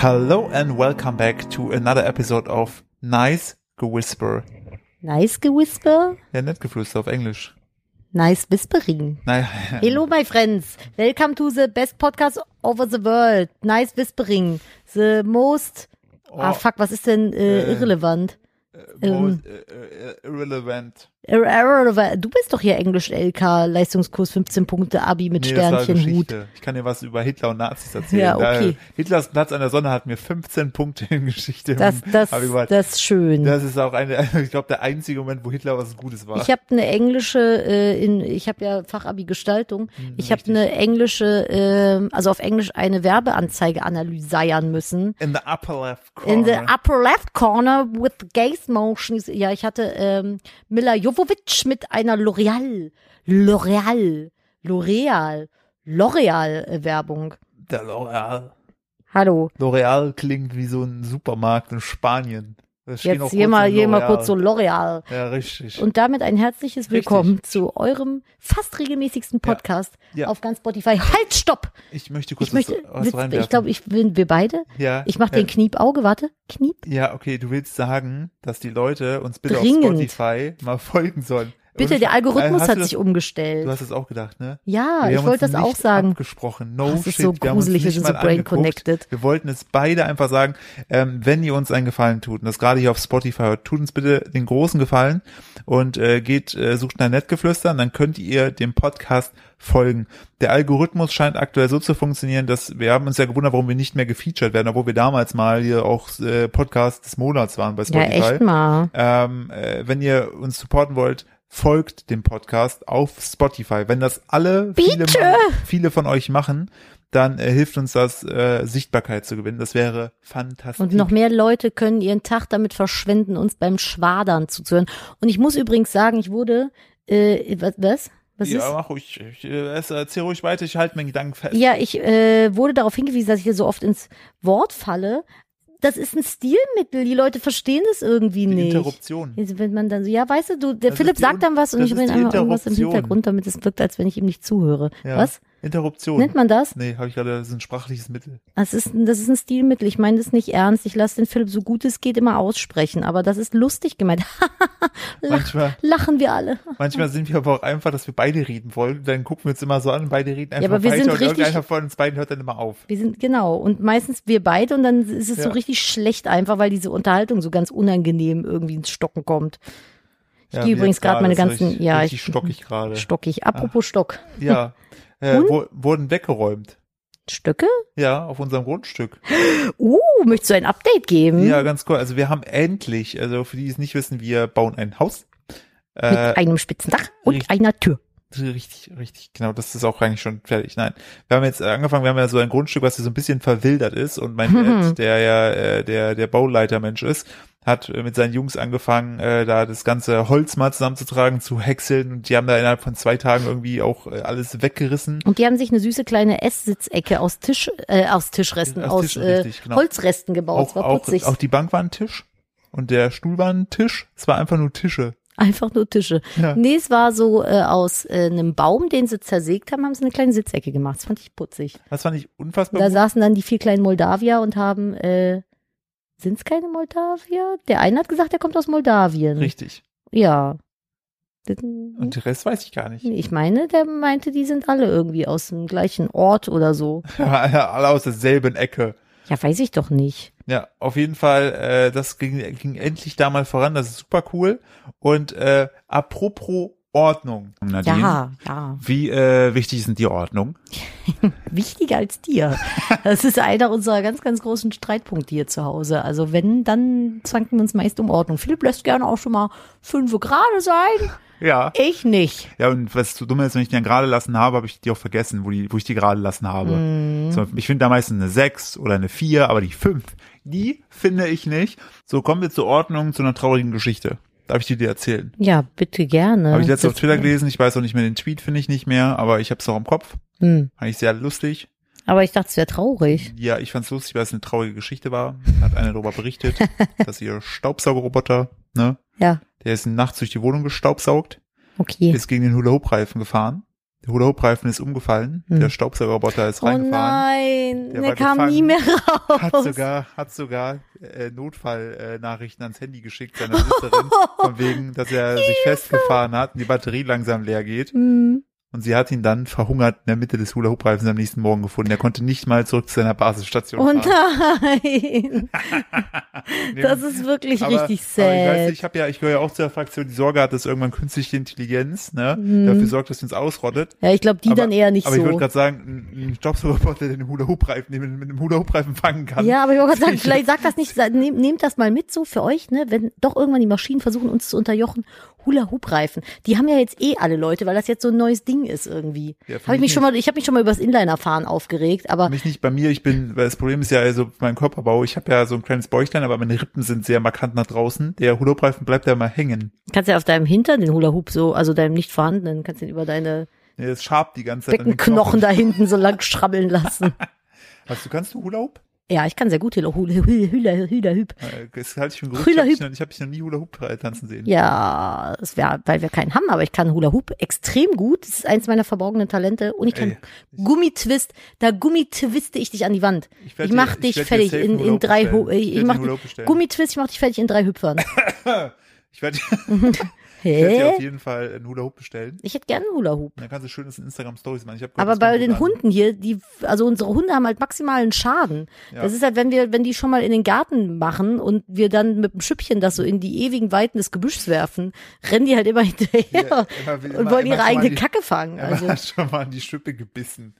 Hello and welcome back to another episode of Nice Gewhisper. Nice Gewhisper? Ja, nett geflüster auf Englisch. Nice Whispering. Naja, Hello, my friends. Welcome to the best podcast over the world. Nice Whispering. The most. Ah, Oh. fuck, was ist denn äh, Äh, irrelevant? ähm, most, äh, äh, irrelevant. Du bist doch hier Englisch-LK, Leistungskurs 15 Punkte, Abi mit Nee, Sternchenhut. Ich kann dir was über Hitler und Nazis erzählen. Ja, okay. Da, Hitlers Platz an der Sonne hat mir 15 Punkte in Geschichte. Das, das, das ist schön. das ist auch eine, ich glaube, der einzige Moment, wo Hitler was Gutes war. Ich habe eine englische, äh, in, ich habe ja Fachabi Gestaltung. Hm, Ich habe eine englische, äh, also auf Englisch eine Werbeanzeige analysieren müssen. In the upper left corner. In the upper left corner with gaze motion. Ja, ich hatte ähm, Mila Jovovich mit einer L'Oreal, L'Oreal, L'Oreal, L'Oreal äh, Werbung. der L'Oreal. Hallo. L'Oreal klingt wie so ein Supermarkt in Spanien. Jetzt hier mal, hier mal kurz so L'Oreal. Ja, richtig. Und damit ein herzliches Richtig. Willkommen zu eurem fast regelmäßigsten Podcast Ja. auf ganz Spotify. Halt, stopp! ich möchte kurz Ich möchte, was, was reinwerfen. ich glaube, ich bin, wir beide. ja, Ich mache ja, den Kniepauge, warte, Kniep. Ja, okay, du willst sagen, dass die Leute uns bitte Dringend. auf Spotify mal folgen sollen. Bitte, der Algorithmus Äh, hat sich umgestellt. Du hast es auch gedacht, ne? Ja, Wir ich wollte das auch sagen. Abgesprochen. No Das ist shit. so wir haben uns gruselig, nicht wir sind so brain angeguckt. connected. Wir wollten es beide einfach sagen, ähm, wenn ihr uns einen Gefallen tut, und das gerade hier auf Spotify hört, tut uns bitte den großen Gefallen und äh, geht, äh, sucht nach Nettgeflüstern, dann könnt ihr dem Podcast folgen. Der Algorithmus scheint aktuell so zu funktionieren, dass wir haben uns ja gewundert, warum wir nicht mehr gefeatured werden, obwohl wir damals mal hier auch äh, Podcast des Monats waren bei Ja, Spotify. echt mal. Ähm, äh, wenn ihr uns supporten wollt, folgt dem Podcast auf Spotify. Wenn das alle viele, viele von euch machen, dann äh, hilft uns das, äh, Sichtbarkeit zu gewinnen. Das wäre fantastisch. Und noch mehr Leute können ihren Tag damit verschwenden, uns beim Schwadern zuzuhören. Und ich muss übrigens sagen, ich wurde, äh, was, was? Was ja, ist? mach ruhig. Ich, äh, erzähl ruhig weiter. Ich halte meinen Gedanken fest. Ja, ich äh, wurde darauf hingewiesen, dass ich hier so oft ins Wort falle. Das ist ein Stilmittel. Die Leute verstehen das irgendwie Die nicht. Interruption. Jetzt, Wenn man dann so, ja, weißt du, du der Das Philipp ist die sagt dann was und ich die einfach irgendwas im. Hintergrund, damit es wirkt, als wenn ich ihm nicht zuhöre. Ja. Was? Interruption. Nennt man das? Nee, habe ich gerade, das ist ein sprachliches Mittel. Das ist, das ist ein Stilmittel. Ich meine das nicht ernst. Ich lasse den Philipp so gut es geht immer aussprechen, aber das ist lustig gemeint. Lach, Manchmal, lachen wir alle. manchmal sind wir aber auch einfach, dass wir beide reden wollen. Dann gucken wir uns immer so an, beide reden einfach aber wir sind und richtig- irgendeiner von uns beiden hört dann immer auf. Wir sind, genau. Und meistens wir beide und dann ist es so Ja. richtig schlecht einfach, weil diese Unterhaltung so ganz unangenehm irgendwie ins Stocken kommt. Ich Ja, gehe übrigens gerade meine ganzen, richtig, ja, richtig ich, stockig gerade. stockig. Apropos Stock. Ja, äh, wo, wurden weggeräumt. Stöcke? Ja, auf unserem Grundstück. Uh, möchtest du ein Update geben? Ja, ganz cool. Also wir haben endlich, also für die, die es nicht wissen, wir bauen ein Haus. Mit Äh, einem spitzen Dach und richtig. einer Tür. richtig, richtig, genau, das ist auch eigentlich schon fertig. Nein, wir haben jetzt angefangen, wir haben ja so ein Grundstück, was hier so ein bisschen verwildert ist und mein Mhm. Dad, der ja äh, der der Bauleitermensch ist, hat äh, mit seinen Jungs angefangen, äh, da das ganze Holz mal zusammenzutragen, zu häckseln und die haben da innerhalb von zwei Tagen irgendwie auch äh, alles weggerissen. Und die haben sich eine süße kleine Esssitzecke aus Tisch, äh, aus Tischresten, Aus aus, Tischen, äh, richtig, genau. Holzresten gebaut. Auch, auch, putzig. auch die Bank war ein Tisch und der Stuhl war ein Tisch. Es war einfach nur Tische. Einfach nur Tische. Ja. Nee, es war so äh, aus äh, einem Baum, den sie zersägt haben, haben sie eine kleine Sitzecke gemacht. Das fand ich putzig. Das fand ich unfassbar Da gut. saßen dann die vier kleinen Moldawier und haben, äh, sind es keine Moldawier? Der eine hat gesagt, er kommt aus Moldawien. Richtig. Ja. Und den Rest weiß ich gar nicht. Ich meine, der meinte, die sind alle irgendwie aus dem gleichen Ort oder so. Alle aus derselben Ecke. Ja, weiß ich doch nicht. Ja, auf jeden Fall, äh, das ging, ging endlich da mal voran, das ist super cool. Und äh, apropos Ordnung. Nadine, Ja, ja. Wie äh, wichtig sind die Ordnung? Wichtiger als dir. Das ist einer unserer ganz, ganz großen Streitpunkte hier zu Hause. Also wenn, dann zanken wir uns meist um Ordnung. Philipp lässt gerne auch schon mal fünf gerade sein. Ja. Ich nicht. Ja, und was du dumm ist, wenn ich die dann gerade lassen habe, habe ich die auch vergessen, wo, die, wo ich die gerade lassen habe. So, ich finde da meistens eine 6 oder eine 4, aber die 5, die finde ich nicht. So, kommen wir zur Ordnung, zu einer traurigen Geschichte. Darf ich die dir erzählen? Ja, bitte gerne. Habe ich letztens auf Twitter gelesen, ich weiß auch nicht mehr den Tweet, finde ich nicht mehr, aber ich habe es auch im Kopf. Hm. Fand ich sehr lustig. Aber ich dachte, es wäre traurig. Ja, ich fand's lustig, weil es eine traurige Geschichte war. Hat eine darüber berichtet, dass ihr Staubsaugerroboter, ne, Ja, der ist nachts durch die Wohnung gestaubsaugt, okay. ist gegen den Hula-Hoop-Reifen gefahren Der Hula-Hoop-Reifen ist umgefallen. Hm. Der Staubsaugerroboter ist Oh reingefahren. nein, Der der kam gefangen. nie mehr raus. Hat sogar, hat sogar äh, Notfallnachrichten äh, ans Handy geschickt, seiner Besitzerin, von wegen, dass er sich festgefahren hat und die Batterie langsam leer geht. Hm. Und sie hat ihn dann verhungert in der Mitte des Hula-Hoop-Reifens am nächsten Morgen gefunden. Er konnte nicht mal zurück zu seiner Basisstation Oh nein, das ist wirklich aber, richtig Aber ich, weiß, sad. ich habe ja, ich gehöre ja auch zur Fraktion, die Sorge hat, dass irgendwann künstliche Intelligenz ne, Mhm. dafür sorgt, dass sie uns ausrottet. Ja, ich glaube, die aber, dann eher nicht aber ich würde so. gerade sagen, ein, Staubsaugerroboter, der den Hula-Hoop-Reifen den mit, mit einem Hula-Hoop-Reifen fangen kann. Ja, aber ich wollte gerade sagen, Ich- vielleicht sagt das nicht, nehm, nehmt das mal mit so für euch, ne, wenn doch irgendwann die Maschinen versuchen, uns zu unterjochen. Hula-Hoop-Reifen. Die haben ja jetzt eh alle Leute, weil das jetzt so ein neues Ding ist irgendwie. Ja, habe ich mich mich schon mal, ich habe mich schon mal über das Inliner-Fahren aufgeregt, aber Mich nicht bei mir, ich bin, weil das Problem ist ja also mein Körperbau, ich habe ja so ein kleines Bäuchlein, aber meine Rippen sind sehr markant nach draußen. Der Hula-Hoop-Reifen bleibt ja immer hängen. kannst ja auf deinem Hintern den Hula-Hoop so, also deinem nicht vorhandenen, kannst den über deine Der ist scharf die ganze Zeit. Beckenknochen da hinten so lang schrabbeln lassen. Hast du, kannst du Hula-Hoop? Ja, ich kann sehr gut Hula Hula Hula Hula Hüp. Äh, Das halte ich für Gerücht. Hula Ich habe dich, Hoop. noch- ich hab dich noch nie Hula-Hoop tanzen sehen. Ja, es wäre, weil wir keinen haben, aber ich kann Hula Hoop extrem gut. Das ist eins meiner verborgenen Talente. Und ich kann Ey, Gummitwist. Da gummitwiste ich dich an die Wand. Ich, werd mach dir- dich dir fertig in, in drei, ich, ich mach. Gummitwist, ich mach dich fertig in drei Hüpfern. Ich werde ich werd dir auf Hä? jeden Fall einen Hula-Hoop bestellen. Ich hätte gerne einen Hula Hoop. Dann kannst du schönes Instagram-Stories machen. Ich hab gehört, Aber bei den an. Hunden hier, die, also unsere Hunde haben halt maximalen Schaden. Ja. Das ist halt, wenn wir, wenn die schon mal in den Garten machen und wir dann mit dem Schüppchen das so in die ewigen Weiten des Gebüschs werfen, rennen die halt immer hinterher Ja, will und immer- wollen Emma ihre eigene die- Kacke fangen. Also, schon mal in die Schippe gebissen.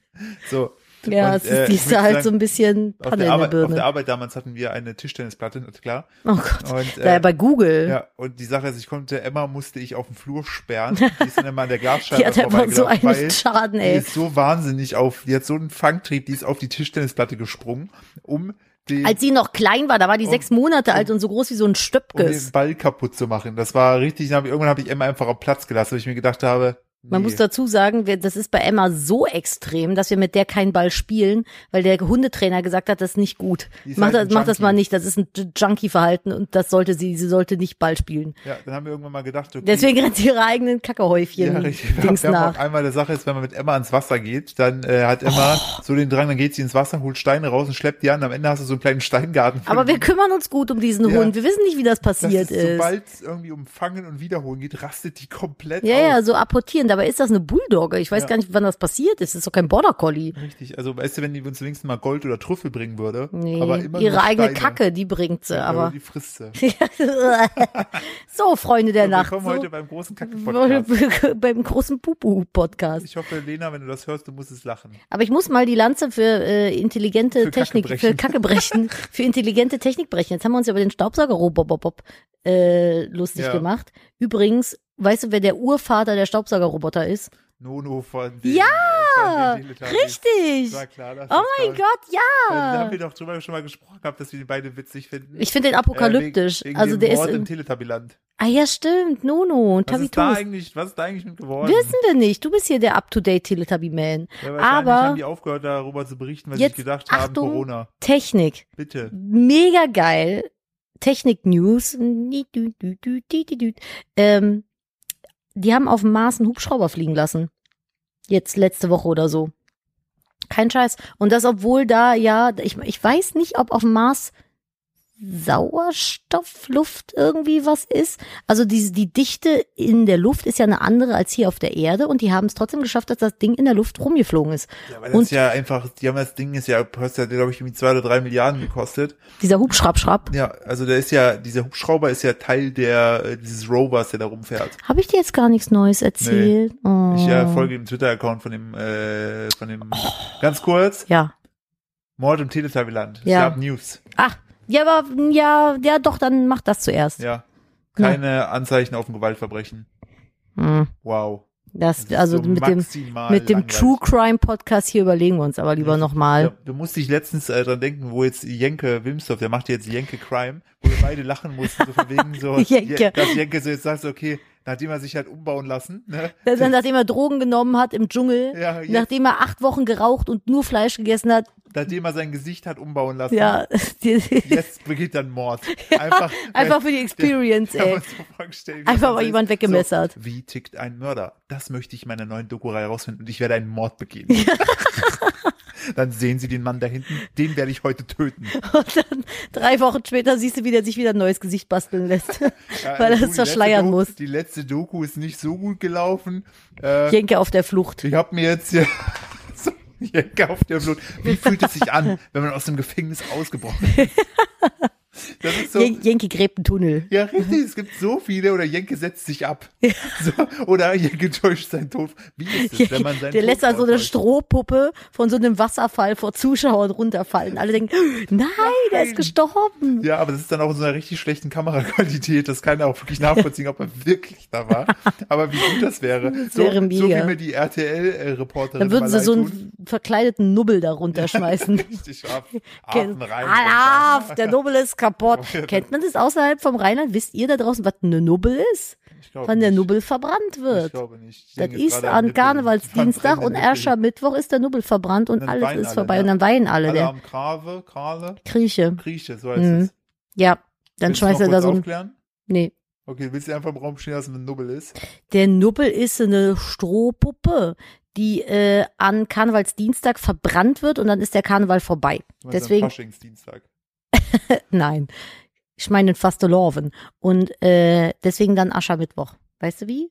So. Ja, Und, es äh, ist, die ist halt sagen, so ein bisschen Auf Panne der, in der Arbeit, auf der. Arbeit damals hatten wir eine Tischtennisplatte, klar. Oh Gott. Und, Da ja äh, bei Google. ja, und die Sache ist, ich konnte, Emma musste ich auf den Flur sperren. Die ist dann immer an der Glasscheibe Die hat einfach so einen weil Schaden, Die ey. ist so wahnsinnig auf, die hat so einen Fangtrieb, die ist auf die Tischtennisplatte gesprungen, um den, Als sie noch klein war, da war die Um- sechs Monate alt und so groß wie so ein um den Stöpkes. Ball kaputt zu machen. Das war richtig, dann hab ich, irgendwann habe ich Emma einfach auf Platz gelassen, weil ich mir gedacht habe, Man nee. muss dazu sagen, wir, das ist bei Emma so extrem, dass wir mit der keinen Ball spielen, weil der Hundetrainer gesagt hat, das ist nicht gut. Ist Mach, halt das, mach das mal nicht, das ist ein Junkie-Verhalten und das sollte sie, sie sollte nicht Ball spielen. Ja, dann haben wir irgendwann mal gedacht, okay. Deswegen rennt sie ihre eigenen ja, Kackehäufchen richtig. Wir Dings auch nach. einmal der Sache ist, wenn man mit Emma ans Wasser geht, dann äh, hat Emma Oh. so den Drang, dann geht sie ins Wasser, holt Steine raus und schleppt die an. Am Ende hast du so einen kleinen Steingarten. Aber wir kümmern uns gut um diesen Ja. Hund. Wir wissen nicht, wie das das passiert ist, ist. sobald es irgendwie um Fangen und Wiederholen geht, rastet die komplett Ja, aus. ja, so apportieren. Dabei ist das eine Bulldogge. Ich weiß Ja. gar nicht, wann das passiert ist. Das ist doch kein Border Collie. Richtig, also weißt du, wenn die uns wenigstens mal Gold oder Trüffel bringen würde, Nee, aber immer ihre eigene. Kacke, die bringt sie, Ja, aber. die frisst sie. so, Freunde der Nacht. Willkommen So, heute beim großen Kacke-Podcast. beim großen Pupu-Podcast. Ich hoffe, Lena, wenn du das hörst, du musst es lachen. Aber ich muss mal die Lanze für äh, intelligente Für Technik, Kacke für brechen. Kacke brechen, für intelligente Technik brechen. Jetzt haben wir uns ja über den Staubsaugerroboter äh, lustig Ja. gemacht. Übrigens, weißt du, wer der Urvater der Staubsaugerroboter ist? Nono von den, Ja, von den. Richtig! War klar, dass Oh mein. Gott, Da haben ja! wir doch drüber schon mal gesprochen gehabt, dass wir die beide witzig finden. Ich finde den apokalyptisch. Äh, wegen, wegen also der ist Mord im in, Teletubbyland. Ah ja, stimmt, Nono und Was ist da eigentlich, was ist da eigentlich mit geworden? Wissen wir nicht. Du bist hier der Up-to-Date Teletubby-Man. ja, aber- haben die aufgehört, darüber zu berichten, weil sie Jetzt, sich gedacht haben, Achtung. Corona. Technik. Bitte. Mega geil. Technik-News. Ähm, die haben auf dem Mars einen Hubschrauber fliegen lassen. Jetzt letzte Woche oder so. Kein Scheiß. Und das, obwohl da ja, ich, ich weiß nicht, ob auf dem Mars Sauerstoffluft irgendwie was ist. Also die, die Dichte in der Luft ist ja eine andere als hier auf der Erde und die haben es trotzdem geschafft, dass das Ding in der Luft rumgeflogen ist. Ja, aber das Und- ist ja einfach, die haben das Ding ist ja, kostet, glaube ich, irgendwie zwei oder drei Milliarden gekostet. Dieser Hubschrapp-Schrapp. Ja, also der ist ja, dieser Hubschrauber ist ja Teil der, äh, dieses Rovers, der da rumfährt. Habe ich dir jetzt gar nichts Neues erzählt? Oh. Ich äh, folge dem Twitter-Account von dem, äh, von dem, ganz kurz, Ja. Mord im Teletubbyland. Es Ja. gab News. Ach, ja, aber ja, ja, doch, dann mach das zuerst. Ja. Keine Anzeichen auf ein Gewaltverbrechen. Hm. Wow. Das, Das also so mit dem mit dem langweilig. True Crime Podcast hier überlegen wir uns aber lieber Ja, nochmal. du musst dich letztens äh, dran denken, wo jetzt Jenke Wimsdorf, der macht jetzt Jenke Crime, wo wir beide lachen mussten, so von wegen so, Jenke. dass Jenke so jetzt sagt, okay, nachdem er sich hat umbauen lassen. Ne? Dann, nachdem er Drogen genommen hat im Dschungel, Ja, jetzt- nachdem er acht Wochen geraucht und nur Fleisch gegessen hat. Nachdem er sein Gesicht hat umbauen lassen. Ja, Jetzt begeht dann Mord. Einfach, einfach für die Experience, Kann ey. so Einfach mal das jemand weggemessert. So, wie tickt ein Mörder? Das möchte ich in meiner neuen Doku-Reihe herausfinden und ich werde einen Mord begehen. dann sehen Sie den Mann da hinten, den werde ich heute töten. Und dann drei Wochen später siehst du, wie der sich wieder ein neues Gesicht basteln lässt, Ja, weil er es verschleiern Doku, muss. Die letzte Doku ist nicht so gut gelaufen. Äh, Jenke auf der Flucht. ich habe mir jetzt hier so Jenke auf der Blut. Wie fühlt es sich an, wenn man aus dem Gefängnis ausgebrochen ist? Das ist so. Jen Jenke gräbt einen Tunnel. Ja, richtig, es gibt so viele, oder Jenke setzt sich ab. So, oder Jenke täuscht seinen Tod. Wie ist es, wenn man seinen der Tod lässt dann so eine? Strohpuppe von so einem Wasserfall vor Zuschauern runterfallen. Alle denken, nein, der ist gestorben. Ja, aber das ist dann auch in so einer richtig schlechten Kameraqualität. Das kann auch wirklich nachvollziehen, ob er wirklich da war. Aber wie gut das wäre. so, wäre so mega. wie mir die RTL-Reporterin Dann würden sie so einen verkleideten Nubbel da runterschmeißen. Richtig Affen rein. Alaf, der Nubbel ist kaputt. Kennt man das außerhalb vom Rheinland? Wisst ihr da draußen, was eine Nubbel ist? Ich Wann der. Nubbel verbrannt Ich wird. glaube nicht. Ich Das ist an. Karnevalsdienstag und Nippel. Aschermittwoch ist der Nubbel verbrannt und Dann alles ist alle, vorbei. ne? Und dann weinen alle. Alle Der am Krave, Krale, Grieche. Grieche, so heißt Mhm. es. Ja, dann schmeißt er da so aufklären? Nee. Okay, willst du einfach im Raum stehen, dass es ein Nubbel ist? Der Nubbel ist eine Strohpuppe, die äh, an Karnevalsdienstag verbrannt wird und dann ist der Karneval vorbei. Deswegen, Faschingsdienstag. nein. Ich meine Fasteloven. Und äh, deswegen dann Aschermittwoch. Weißt du wie?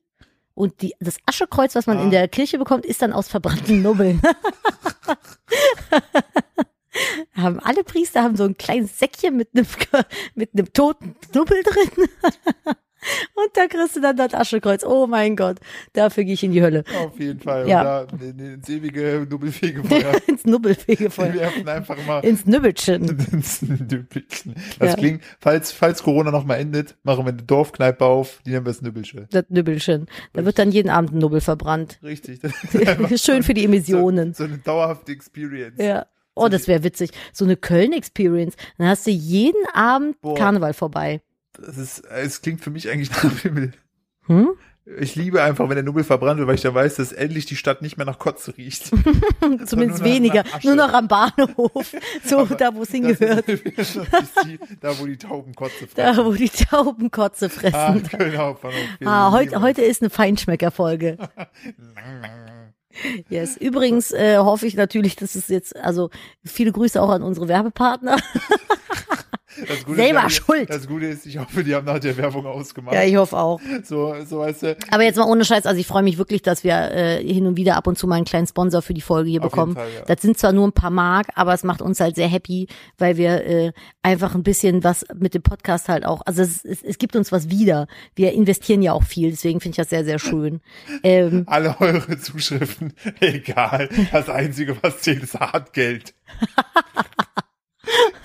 Und die, das Aschekreuz, was man Ah. in der Kirche bekommt, ist dann aus verbrannten Nubbeln. haben alle Priester haben so ein kleines Säckchen mit einem mit einem toten Nubbel drin. Und da kriegst du dann das Aschekreuz. Oh mein Gott, dafür gehe ich in die Hölle. Auf jeden Fall. Ja. Und da in- in- ins ewige Nubbelfegefeuer. Ins Wir Nubbelfegefeuer. werfen einfach mal Ins Nübbelchen. ins Nübbelchen. Das Ja. klingt, falls, falls Corona noch mal endet, machen wir eine Dorfkneipe auf, die nennen wir das Nübbelsche. Das Nübbelchen. Da wird dann jeden Abend ein Nubbel verbrannt. Richtig. Schön für die Emissionen. So, so eine dauerhafte Experience. Ja. Oh, das wäre witzig. So eine Köln-Experience. Dann hast du jeden Abend Boah. Karneval vorbei. Das ist, es klingt für mich eigentlich nach Himmel. Hm? Ich liebe einfach, wenn der Nubbel verbrannt wird, weil ich da weiß, dass endlich die Stadt nicht mehr nach Kotze riecht. Zumindest nur weniger. Nur noch am Bahnhof. So, da wo es hingehört. ist- die, da, wo die Tauben Kotze Da, fressen. wo die Tauben Kotze Ah, fressen. Köln Hauptbahnhof. Wir Ah, heute, heute ist eine Feinschmecker-Folge. Yes. Übrigens äh, hoffe ich natürlich, dass es jetzt, also viele Grüße auch an unsere Werbepartner. Das Gute Selber ist, schuld. Das Gute ist, ich hoffe, die haben nach der Werbung ausgemacht. Ja, ich hoffe auch. so, so weißt du. Aber jetzt mal ohne Scheiß, also ich freue mich wirklich, dass wir äh, hin und wieder ab und zu mal einen kleinen Sponsor für die Folge hier Auf bekommen. Fall, ja. Das sind zwar nur ein paar Mark, aber es macht uns halt sehr happy, weil wir äh, einfach ein bisschen was mit dem Podcast halt auch, also es, es, es gibt uns was wieder. Wir investieren ja auch viel, deswegen finde ich das sehr, sehr schön. Ähm, Alle eure Zuschriften, egal. Das Einzige, was zählt, ist Hartgeld.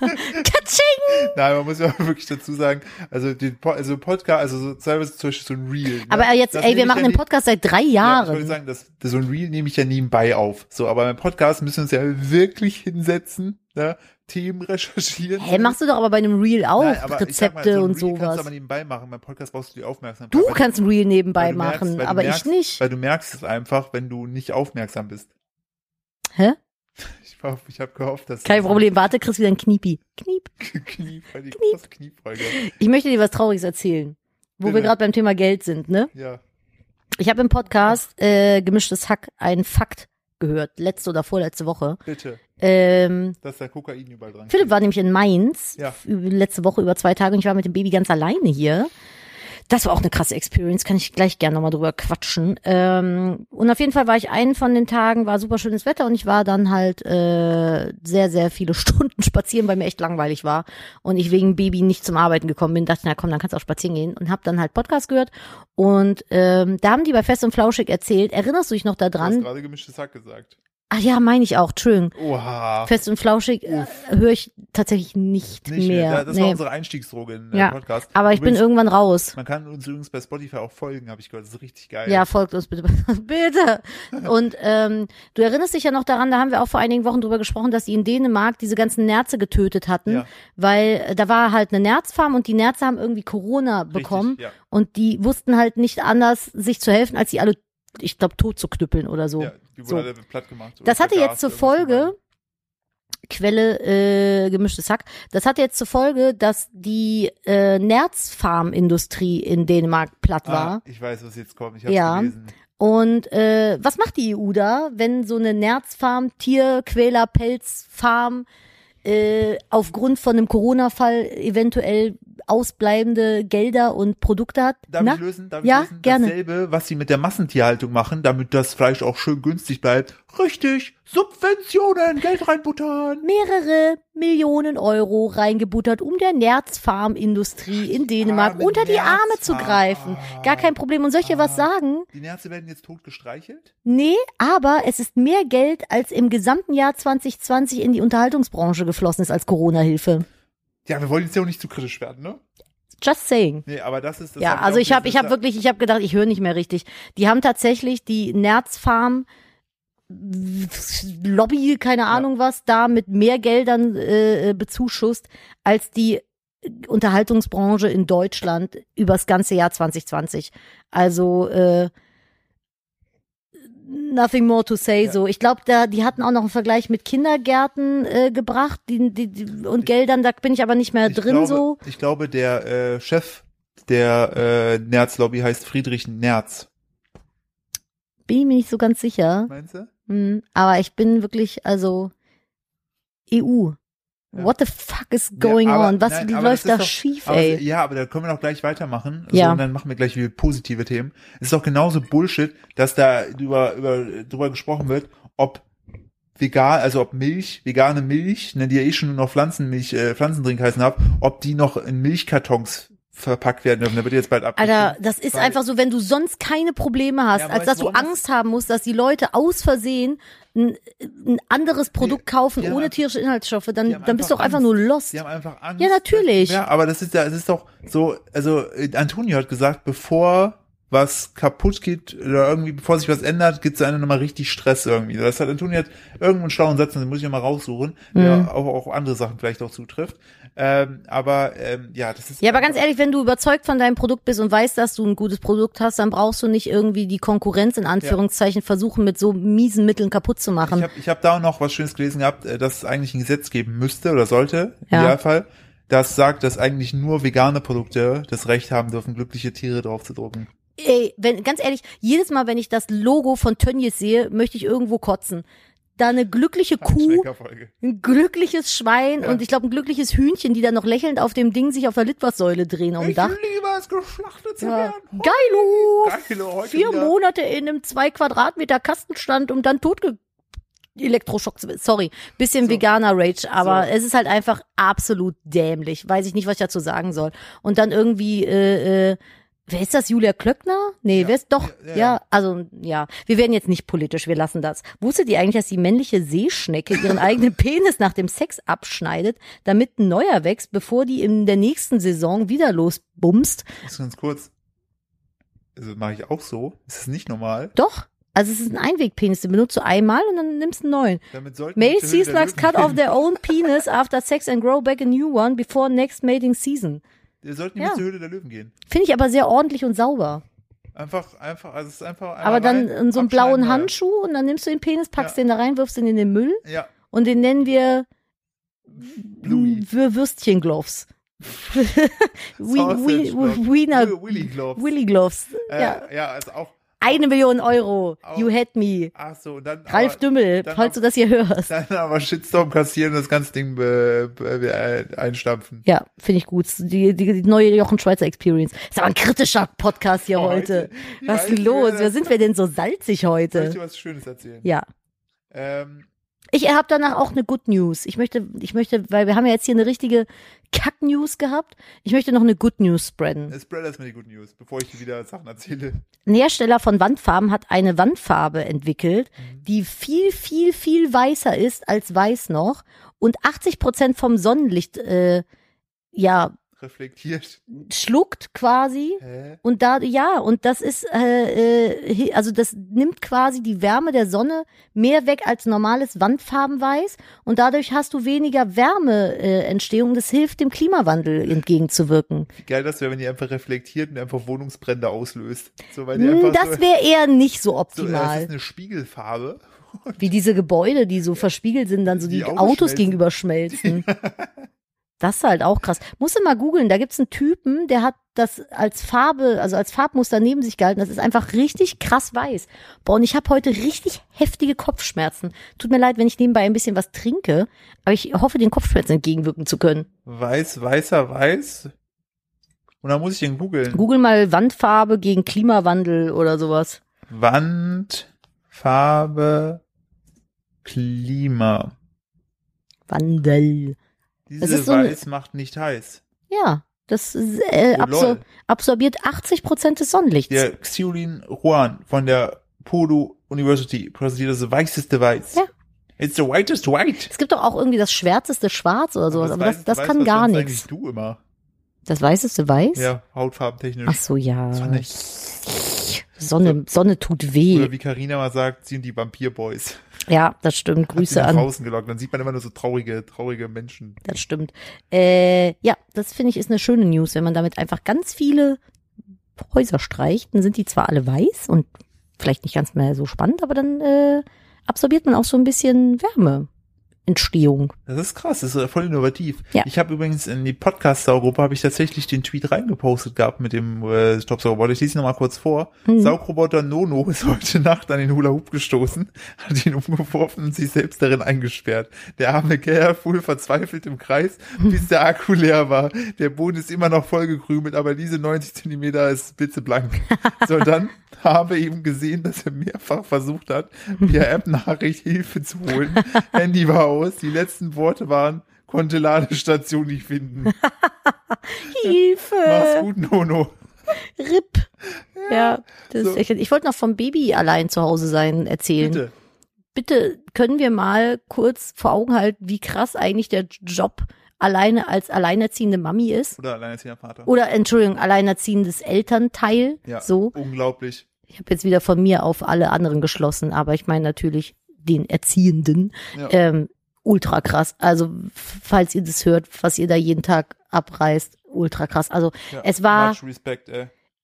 Katsching! Nein, man muss ja wirklich dazu sagen, also den also Podcast, also so, teilweise zum Beispiel so ein Reel. Ne? Aber jetzt, Das ey, wir machen ja den Podcast seit drei Ja, ich Jahren. wollte sagen, das, das, so ein Reel nehme ich ja nebenbei auf. So, aber beim Podcast müssen wir uns ja wirklich hinsetzen, ne? Themen recherchieren. Hä, machst du doch aber bei einem Reel auch Nein, sag mal, Rezepte so und Reel Kannst du sowas. aber nebenbei machen. Beim Podcast brauchst du die Aufmerksamkeit. Du kannst ein Reel nebenbei merkst- machen, aber merkst, ich nicht. Weil du merkst es einfach, wenn du nicht aufmerksam bist. Hä? Ich, ich habe gehofft, dass Kein Problem, warte, kriegst wieder ein Kniepi. Kniep. Knie, die Kniep. große Kniefolge. Ich möchte dir was Trauriges erzählen, wo wir Bitte. gerade beim Thema Geld sind, ne? Ja. Ich habe im Podcast äh, gemischtes Hack einen Fakt gehört, letzte oder vorletzte Woche. Bitte. Ähm, Da ist da Kokain überall dran. Philipp war nämlich in Mainz Ja. letzte Woche über zwei Tage und ich war mit dem Baby ganz alleine hier. Das war auch eine krasse Experience, kann ich gleich gerne nochmal drüber quatschen. Ähm, und auf jeden Fall war ich einen von den Tagen, war super schönes Wetter und ich war dann halt äh, sehr, sehr viele Stunden spazieren, weil mir echt langweilig war und ich wegen Baby nicht zum Arbeiten gekommen bin. Dachte, na komm, dann kannst du auch spazieren gehen und habe dann halt Podcast gehört und ähm, da haben die bei Fest und Flauschig erzählt, erinnerst du dich noch Du hast daran? gerade gemischtes Hack gesagt. Ach ja, meine ich auch, Entschuldigung. Oha. Fest und flauschig äh, höre ich tatsächlich nicht, Nicht mehr. mehr. Das nee. war unsere Einstiegsdroge in den Ja, Podcast. Aber ich bin Übrigens, irgendwann raus. Man kann uns übrigens bei Spotify auch folgen, habe ich gehört. Das ist richtig geil. Ja, folgt uns bitte. bitte. Und ähm, du erinnerst dich ja noch daran, da haben wir auch vor einigen Wochen drüber gesprochen, dass die in Dänemark diese ganzen Nerze getötet hatten, Ja. weil äh, da war halt eine Nerzfarm und die Nerze haben irgendwie Corona bekommen ja. und die wussten halt nicht anders, sich zu helfen, als sie alle, ich glaube, tot zu knüppeln oder so. ja, die wurden So. alle platt gemacht. Das hatte jetzt zur Folge, Quelle äh, gemischtes Hack, das hatte jetzt zur Folge, dass die äh, Nerzfarmindustrie in Dänemark platt war. Ah, ich weiß, was jetzt kommt. Ich habe Ja. gelesen. Und äh, was macht die EU da, wenn so eine Nerzfarm, Tierquäler, Pelzfarm äh, aufgrund von einem Corona-Fall eventuell ausbleibende Gelder und Produkte hat? Darf Na? ich lösen? Darf Ja, ich lösen? gerne. Dasselbe, was sie mit der Massentierhaltung machen, damit das Fleisch auch schön günstig bleibt. Richtig, Subventionen, Geld reinbuttern. mehrere Millionen Euro reingebuttert, um der Nerzfarmindustrie in Dänemark unter die Arme zu greifen. Gar kein Problem. Und soll ich dir was Ah. sagen? Die Nerze werden jetzt tot gestreichelt? Nee, aber es ist mehr Geld, als im gesamten Jahr 2020 in die Unterhaltungsbranche geflossen ist als Corona-Hilfe. Ja, wir wollen jetzt ja auch nicht zu kritisch werden, ne? Just saying. Nee, aber das ist das. Ja, hab also ich habe ich habe das- wirklich, ich habe gedacht, ich höre nicht mehr richtig. Die haben tatsächlich die Nerzfarm Lobby, keine Ahnung was, da mit mehr Geldern äh, bezuschusst als die Unterhaltungsbranche in Deutschland übers ganze Jahr 2020. Also äh, nothing more to say Ja. so. Ich glaube, da die hatten auch noch einen Vergleich mit Kindergärten äh, gebracht, die, die, die, und Geldern, da bin ich aber nicht mehr ich drin glaube, so. Ich glaube, der äh, Chef der äh, Nerz-Lobby heißt Friedrich Nerz. Bin ich mir nicht so ganz sicher. Meinst du? Hm, aber ich bin wirklich, also EU. Ja. What the fuck is going aber- on? Was nein, läuft da doch- schief, Aber, ey? ja, aber da können wir noch gleich weitermachen. So, Ja. und dann machen wir gleich wieder positive Themen. Es ist doch genauso Bullshit, dass da über, über, drüber gesprochen wird, ob vegan, also ob Milch, vegane Milch, ne, die ja eh schon nur noch Pflanzenmilch, äh, Pflanzendrink heißen ab, ob die noch in Milchkartons verpackt werden dürfen. Da wird jetzt bald ab. Alter, das ist einfach so, wenn du sonst keine Probleme hast, Ja, als dass du, Angst haben musst, dass die Leute aus Versehen ein, ein anderes Produkt kaufen die ohne tierische Inhaltsstoffe, dann, dann bist du doch einfach nur lost. Die haben einfach Angst. Ja, natürlich. Ja, aber das ist ja, es ist doch so, also äh, Antonio hat gesagt, bevor was kaputt geht oder irgendwie, bevor sich was ändert, gibt es einem nochmal richtig Stress irgendwie. Das hat Antonio hat irgendeinen schlauen Satz, den muss ich nochmal raussuchen, der Mhm. auch, auch andere Sachen vielleicht auch zutrifft. Ähm, aber ähm, ja, das ist Ja, aber ganz ehrlich, wenn du überzeugt von deinem Produkt bist und weißt, dass du ein gutes Produkt hast, dann brauchst du nicht irgendwie die Konkurrenz in Anführungszeichen versuchen, mit so miesen Mitteln kaputt zu machen. Ich habe ich hab da auch noch was Schönes gelesen gehabt, äh, dass es eigentlich ein Gesetz geben müsste oder sollte, im Ja. Idealfall, das sagt, dass eigentlich nur vegane Produkte das Recht haben dürfen, glückliche Tiere drauf zu drucken. Ey, wenn, ganz ehrlich, jedes Mal, wenn ich das Logo von Tönnies sehe, möchte ich irgendwo kotzen. Da eine glückliche Kuh, ein glückliches Schwein Ja. und ich glaube ein glückliches Hühnchen, die dann noch lächelnd auf dem Ding sich auf der Litfaßsäule drehen Ich Dach. liebe es, geschlachtet zu Ja. werden. Geilo! Geilo, heute Vier wieder. Monate in einem zwei Quadratmeter Kastenstand und dann totge Elektroschock zu Sorry, bisschen So. veganer Rage, aber So. es ist halt einfach absolut dämlich. Weiß ich nicht, was ich dazu sagen soll. Und dann irgendwie, äh, äh, wer ist das? Julia Klöckner? Nee, Ja. wer ist doch? Ja, Ja, ja, also ja. Wir werden jetzt nicht politisch, wir lassen das. Wusstet ihr eigentlich, dass die männliche Seeschnecke ihren eigenen Penis nach dem Sex abschneidet, damit ein neuer wächst, bevor die in der nächsten Saison wieder losbumst? Das ist ganz kurz. Also mache ich auch so. Ist das nicht normal? Doch. Also es ist ein Einwegpenis, den benutzt du einmal und dann nimmst du einen neuen. Male sea slugs cut off their own penis after sex and grow back a new one before next mating season. Wir sollten Ja. nicht zur Höhle der Löwen gehen. Finde ich aber sehr ordentlich und sauber. Einfach, einfach, also es ist einfach. aber dann rein, in so einem blauen. Handschuh und dann nimmst du den Penis, packst Ja. den da rein, wirfst ihn in den Müll Ja, und den nennen wir Würstchengloves. Wiener Will- Willy Gloves. Willy Gloves. Äh, Ja. ja, also auch. Eine Million Euro. Auch- You had me. Ach so, dann. Ralf aber, Dümmel, dann falls du das hier hörst. Dann aber Shitstorm kassieren, das ganze Ding be, be, be, einstampfen. Ja, finde ich gut. Die, die, die neue Jochen Schweizer Experience. Ist aber ein kritischer Podcast hier Oh, heute. heute. Was ist los? Wer sind wir denn so salzig Soll ich heute? dir was Schönes erzählen? Ja. Ähm, Ich habe danach auch eine Good News. Ich möchte, ich möchte, weil wir haben ja jetzt hier eine richtige Kack-News gehabt. Ich möchte noch eine Good News spreaden. Spread erstmal die Good News, bevor ich dir wieder Sachen erzähle. Ein Hersteller von Wandfarben hat eine Wandfarbe entwickelt, die viel, viel, viel weißer ist als weiß noch und 80 Prozent vom Sonnenlicht, äh, ja, Reflektiert. schluckt quasi. Hä? Und da, ja, und das ist, äh, äh, also das nimmt quasi die Wärme der Sonne mehr weg als normales Wandfarbenweiß und dadurch hast du weniger Wärmeentstehung. Äh, Entstehung. das hilft dem Klimawandel entgegenzuwirken. Wie geil das wäre, wenn die einfach reflektiert und einfach Wohnungsbrände auslöst. So, weil die Hm, einfach Das so, wäre eher nicht so so, das optimal. ist eine Spiegelfarbe. Wie diese Gebäude, die so verspiegelt sind, dann so die, Die Autos Autos schmelzen. gegenüber schmelzen. Das ist halt auch krass. Musst du mal googeln, da gibt's einen Typen, der hat das als Farbe, also als Farbmuster neben sich gehalten. Das ist einfach richtig krass weiß. Boah, und ich habe heute richtig heftige Kopfschmerzen. Tut mir leid, wenn ich nebenbei ein bisschen was trinke, aber ich hoffe, den Kopfschmerzen entgegenwirken zu können. Weiß, weißer, weiß. Und dann muss ich den googeln. Google mal Wandfarbe gegen Klimawandel oder sowas. Wandfarbe, Klima. Wandel. Diese so ein- Weiß macht nicht heiß. Ja, das äh, Oh, absor absorbiert 80 Prozent des Sonnenlichts. Der Xiulin Juan von der Purdue University präsentiert das weißeste Weiß. Ja. It's the whitest white. Es gibt doch auch irgendwie das schwärzeste Schwarz oder sowas, aber das, das kann gar nichts. du immer. Das weißeste Weiß? Ja, hautfarbentechnisch. Ach so, ja. Sonne. Sonne, Sonne tut weh. Oder wie Karina mal sagt, sind die Vampirboys. Ja, das stimmt. Grüße nach an. draußen gelockt. Dann sieht man immer nur so traurige, traurige Menschen. Das stimmt. Äh, ja, das finde ich ist eine schöne News, wenn man damit einfach ganz viele Häuser streicht. Dann sind die zwar alle weiß und vielleicht nicht ganz mehr so spannend, aber dann äh, absorbiert man auch so ein bisschen Wärmeentstehung. Das ist krass, das ist voll innovativ. Ja. Ich habe übrigens in die Podcast-Saugroboter habe ich tatsächlich den Tweet reingepostet gehabt mit dem äh, Stop-Saugroboter. Ich lese ihn nochmal kurz vor. Mhm. Saugroboter Nono ist heute Nacht an den Hula-Hoop gestoßen, hat ihn umgeworfen und sich selbst darin eingesperrt. Der arme Kerl fuhr verzweifelt im Kreis, bis der Akku leer war. Der Boden ist immer noch vollgekrümelt, aber diese 90 Zentimeter ist blitzeblank. So, dann habe eben gesehen, dass er mehrfach versucht hat, via App-Nachricht Hilfe zu holen. Handy war aus. Die letzten Worte waren, konnte Ladestation nicht finden. Mach's Hilfe! gut, Nono. RIP. Ja, das so. ist echt, ich wollte noch vom Baby allein zu Hause sein erzählen. Bitte. bitte können wir mal kurz vor Augen halten, wie krass eigentlich der Job alleine als alleinerziehende Mami ist? Oder alleinerziehender Vater. Oder Entschuldigung, alleinerziehendes Elternteil. Ja, So. unglaublich. Ich habe jetzt wieder von mir auf alle anderen geschlossen, aber ich meine natürlich den Erziehenden. Ja. Ähm, ultra krass. Also falls ihr das hört, was ihr da jeden Tag abreißt, ultra krass. Also Ja, es war- respect,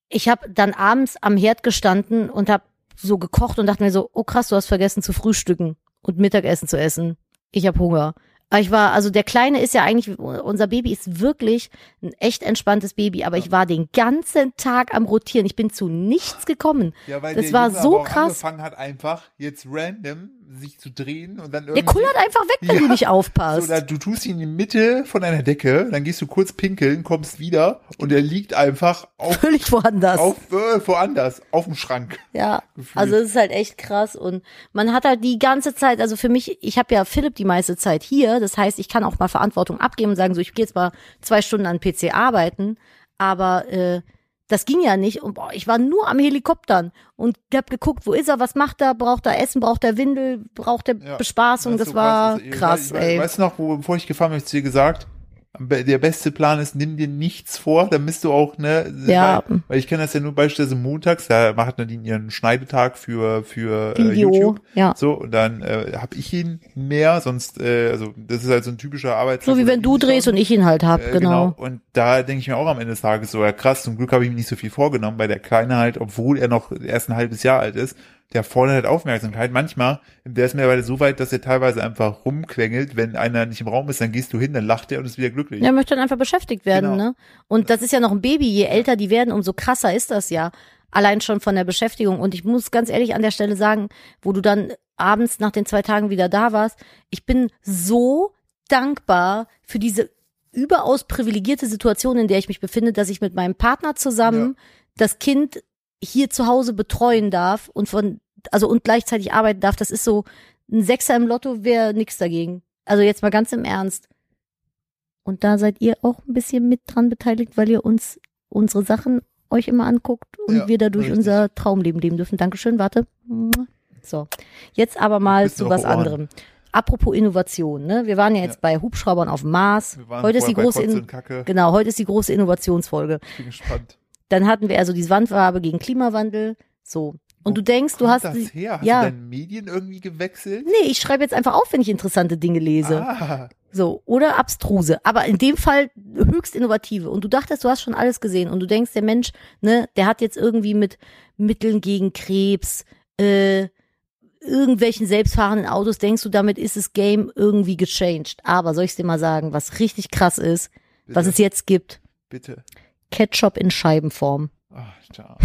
ich habe dann abends am Herd gestanden und habe so gekocht und dachte mir so, oh krass, du hast vergessen zu frühstücken und Mittagessen zu essen. Ich habe Hunger. Aber ich war, also der Kleine ist ja eigentlich, unser Baby ist wirklich ein echt entspanntes Baby, aber ich war den ganzen Tag am Rotieren. Ich bin zu nichts gekommen. Ja, weil Das war so krass. angefangen hat, einfach jetzt random sich zu drehen und dann Der irgendwie. kullert einfach weg, wenn Ja. du nicht so, aufpasst. da, du tust ihn in die Mitte von einer Decke, dann gehst du kurz pinkeln, kommst wieder und er liegt einfach auf, Völlig woanders. auf äh, woanders, auf dem Schrank. Ja, Gefühlt. also es ist halt echt krass und man hat halt die ganze Zeit, also für mich, ich habe ja Philipp die meiste Zeit hier, das heißt, ich kann auch mal Verantwortung abgeben und sagen, so ich gehe jetzt mal zwei Stunden an PC arbeiten, aber äh, das ging ja nicht. Und boah, ich war nur am Helikoptern und hab geguckt, wo ist er, was macht er, braucht er Essen, braucht er Windel, braucht er Ja, Bespaßung, Das das, so war krass, weiß- ey. Weißt du noch, wo, bevor ich gefahren bin, hab ich zu dir gesagt, der beste Plan ist, nimm dir nichts vor, dann bist du auch, ne, Ja. weil, weil ich kenne das ja nur beispielsweise montags, da macht Nadine ihren Schneidetag für, für äh, YouTube. ja. So, und dann äh, habe ich ihn mehr, sonst, äh, also das ist halt so ein typischer Arbeitstag. So wie wenn du drehst und ich ihn halt hab, Äh, genau. Und da denke ich mir auch am Ende des Tages so, ja krass, zum Glück habe ich mir nicht so viel vorgenommen, weil der Kleine halt, obwohl er noch erst ein halbes Jahr alt ist, der fordert halt Aufmerksamkeit. Manchmal, der ist mittlerweile so weit, dass er teilweise einfach rumquengelt. Wenn einer nicht im Raum ist, dann gehst du hin, dann lacht er und ist wieder glücklich. Er möchte dann einfach beschäftigt werden, Genau. ne? Und das ist ja noch ein Baby. Je älter die werden, umso krasser ist das ja. Allein schon von der Beschäftigung. Und ich muss ganz ehrlich an der Stelle sagen, wo du dann abends nach den zwei Tagen wieder da warst, ich bin so dankbar für diese überaus privilegierte Situation, in der ich mich befinde, dass ich mit meinem Partner zusammen das Kind hier zu Hause betreuen darf und von, also und gleichzeitig arbeiten darf. Das ist so ein Sechser im Lotto wäre nix dagegen. Also jetzt mal ganz im Ernst. Und da seid ihr auch ein bisschen mit dran beteiligt, weil ihr uns unsere Sachen euch immer anguckt und Ja, wir dadurch richtig. unser Traumleben leben dürfen. Dankeschön, warte. So, jetzt aber mal zu was Ohren. anderem. Apropos Innovation, ne? Wir waren ja jetzt Ja. bei Hubschraubern auf dem Mars. Wir waren Heute ist die große In Kacke. genau, heute ist die große Innovationsfolge. Ich bin gespannt. Dann hatten wir also diese Wandfarbe gegen Klimawandel. So. Und Wo du denkst, du hast das her? Hast ja. du deine Medien irgendwie gewechselt? Nee, ich schreibe jetzt einfach auf, wenn ich interessante Dinge lese. Ah, So, oder abstruse. Aber in dem Fall höchst innovative. Und du dachtest, du hast schon alles gesehen. Und du denkst, der Mensch, ne, der hat jetzt irgendwie mit Mitteln gegen Krebs, äh, irgendwelchen selbstfahrenden Autos, denkst du, damit ist das Game irgendwie gechanged. Aber soll ich dir mal sagen, was richtig krass ist, bitte, was es jetzt gibt? bitte. Ketchup in Scheibenform. Ach, da.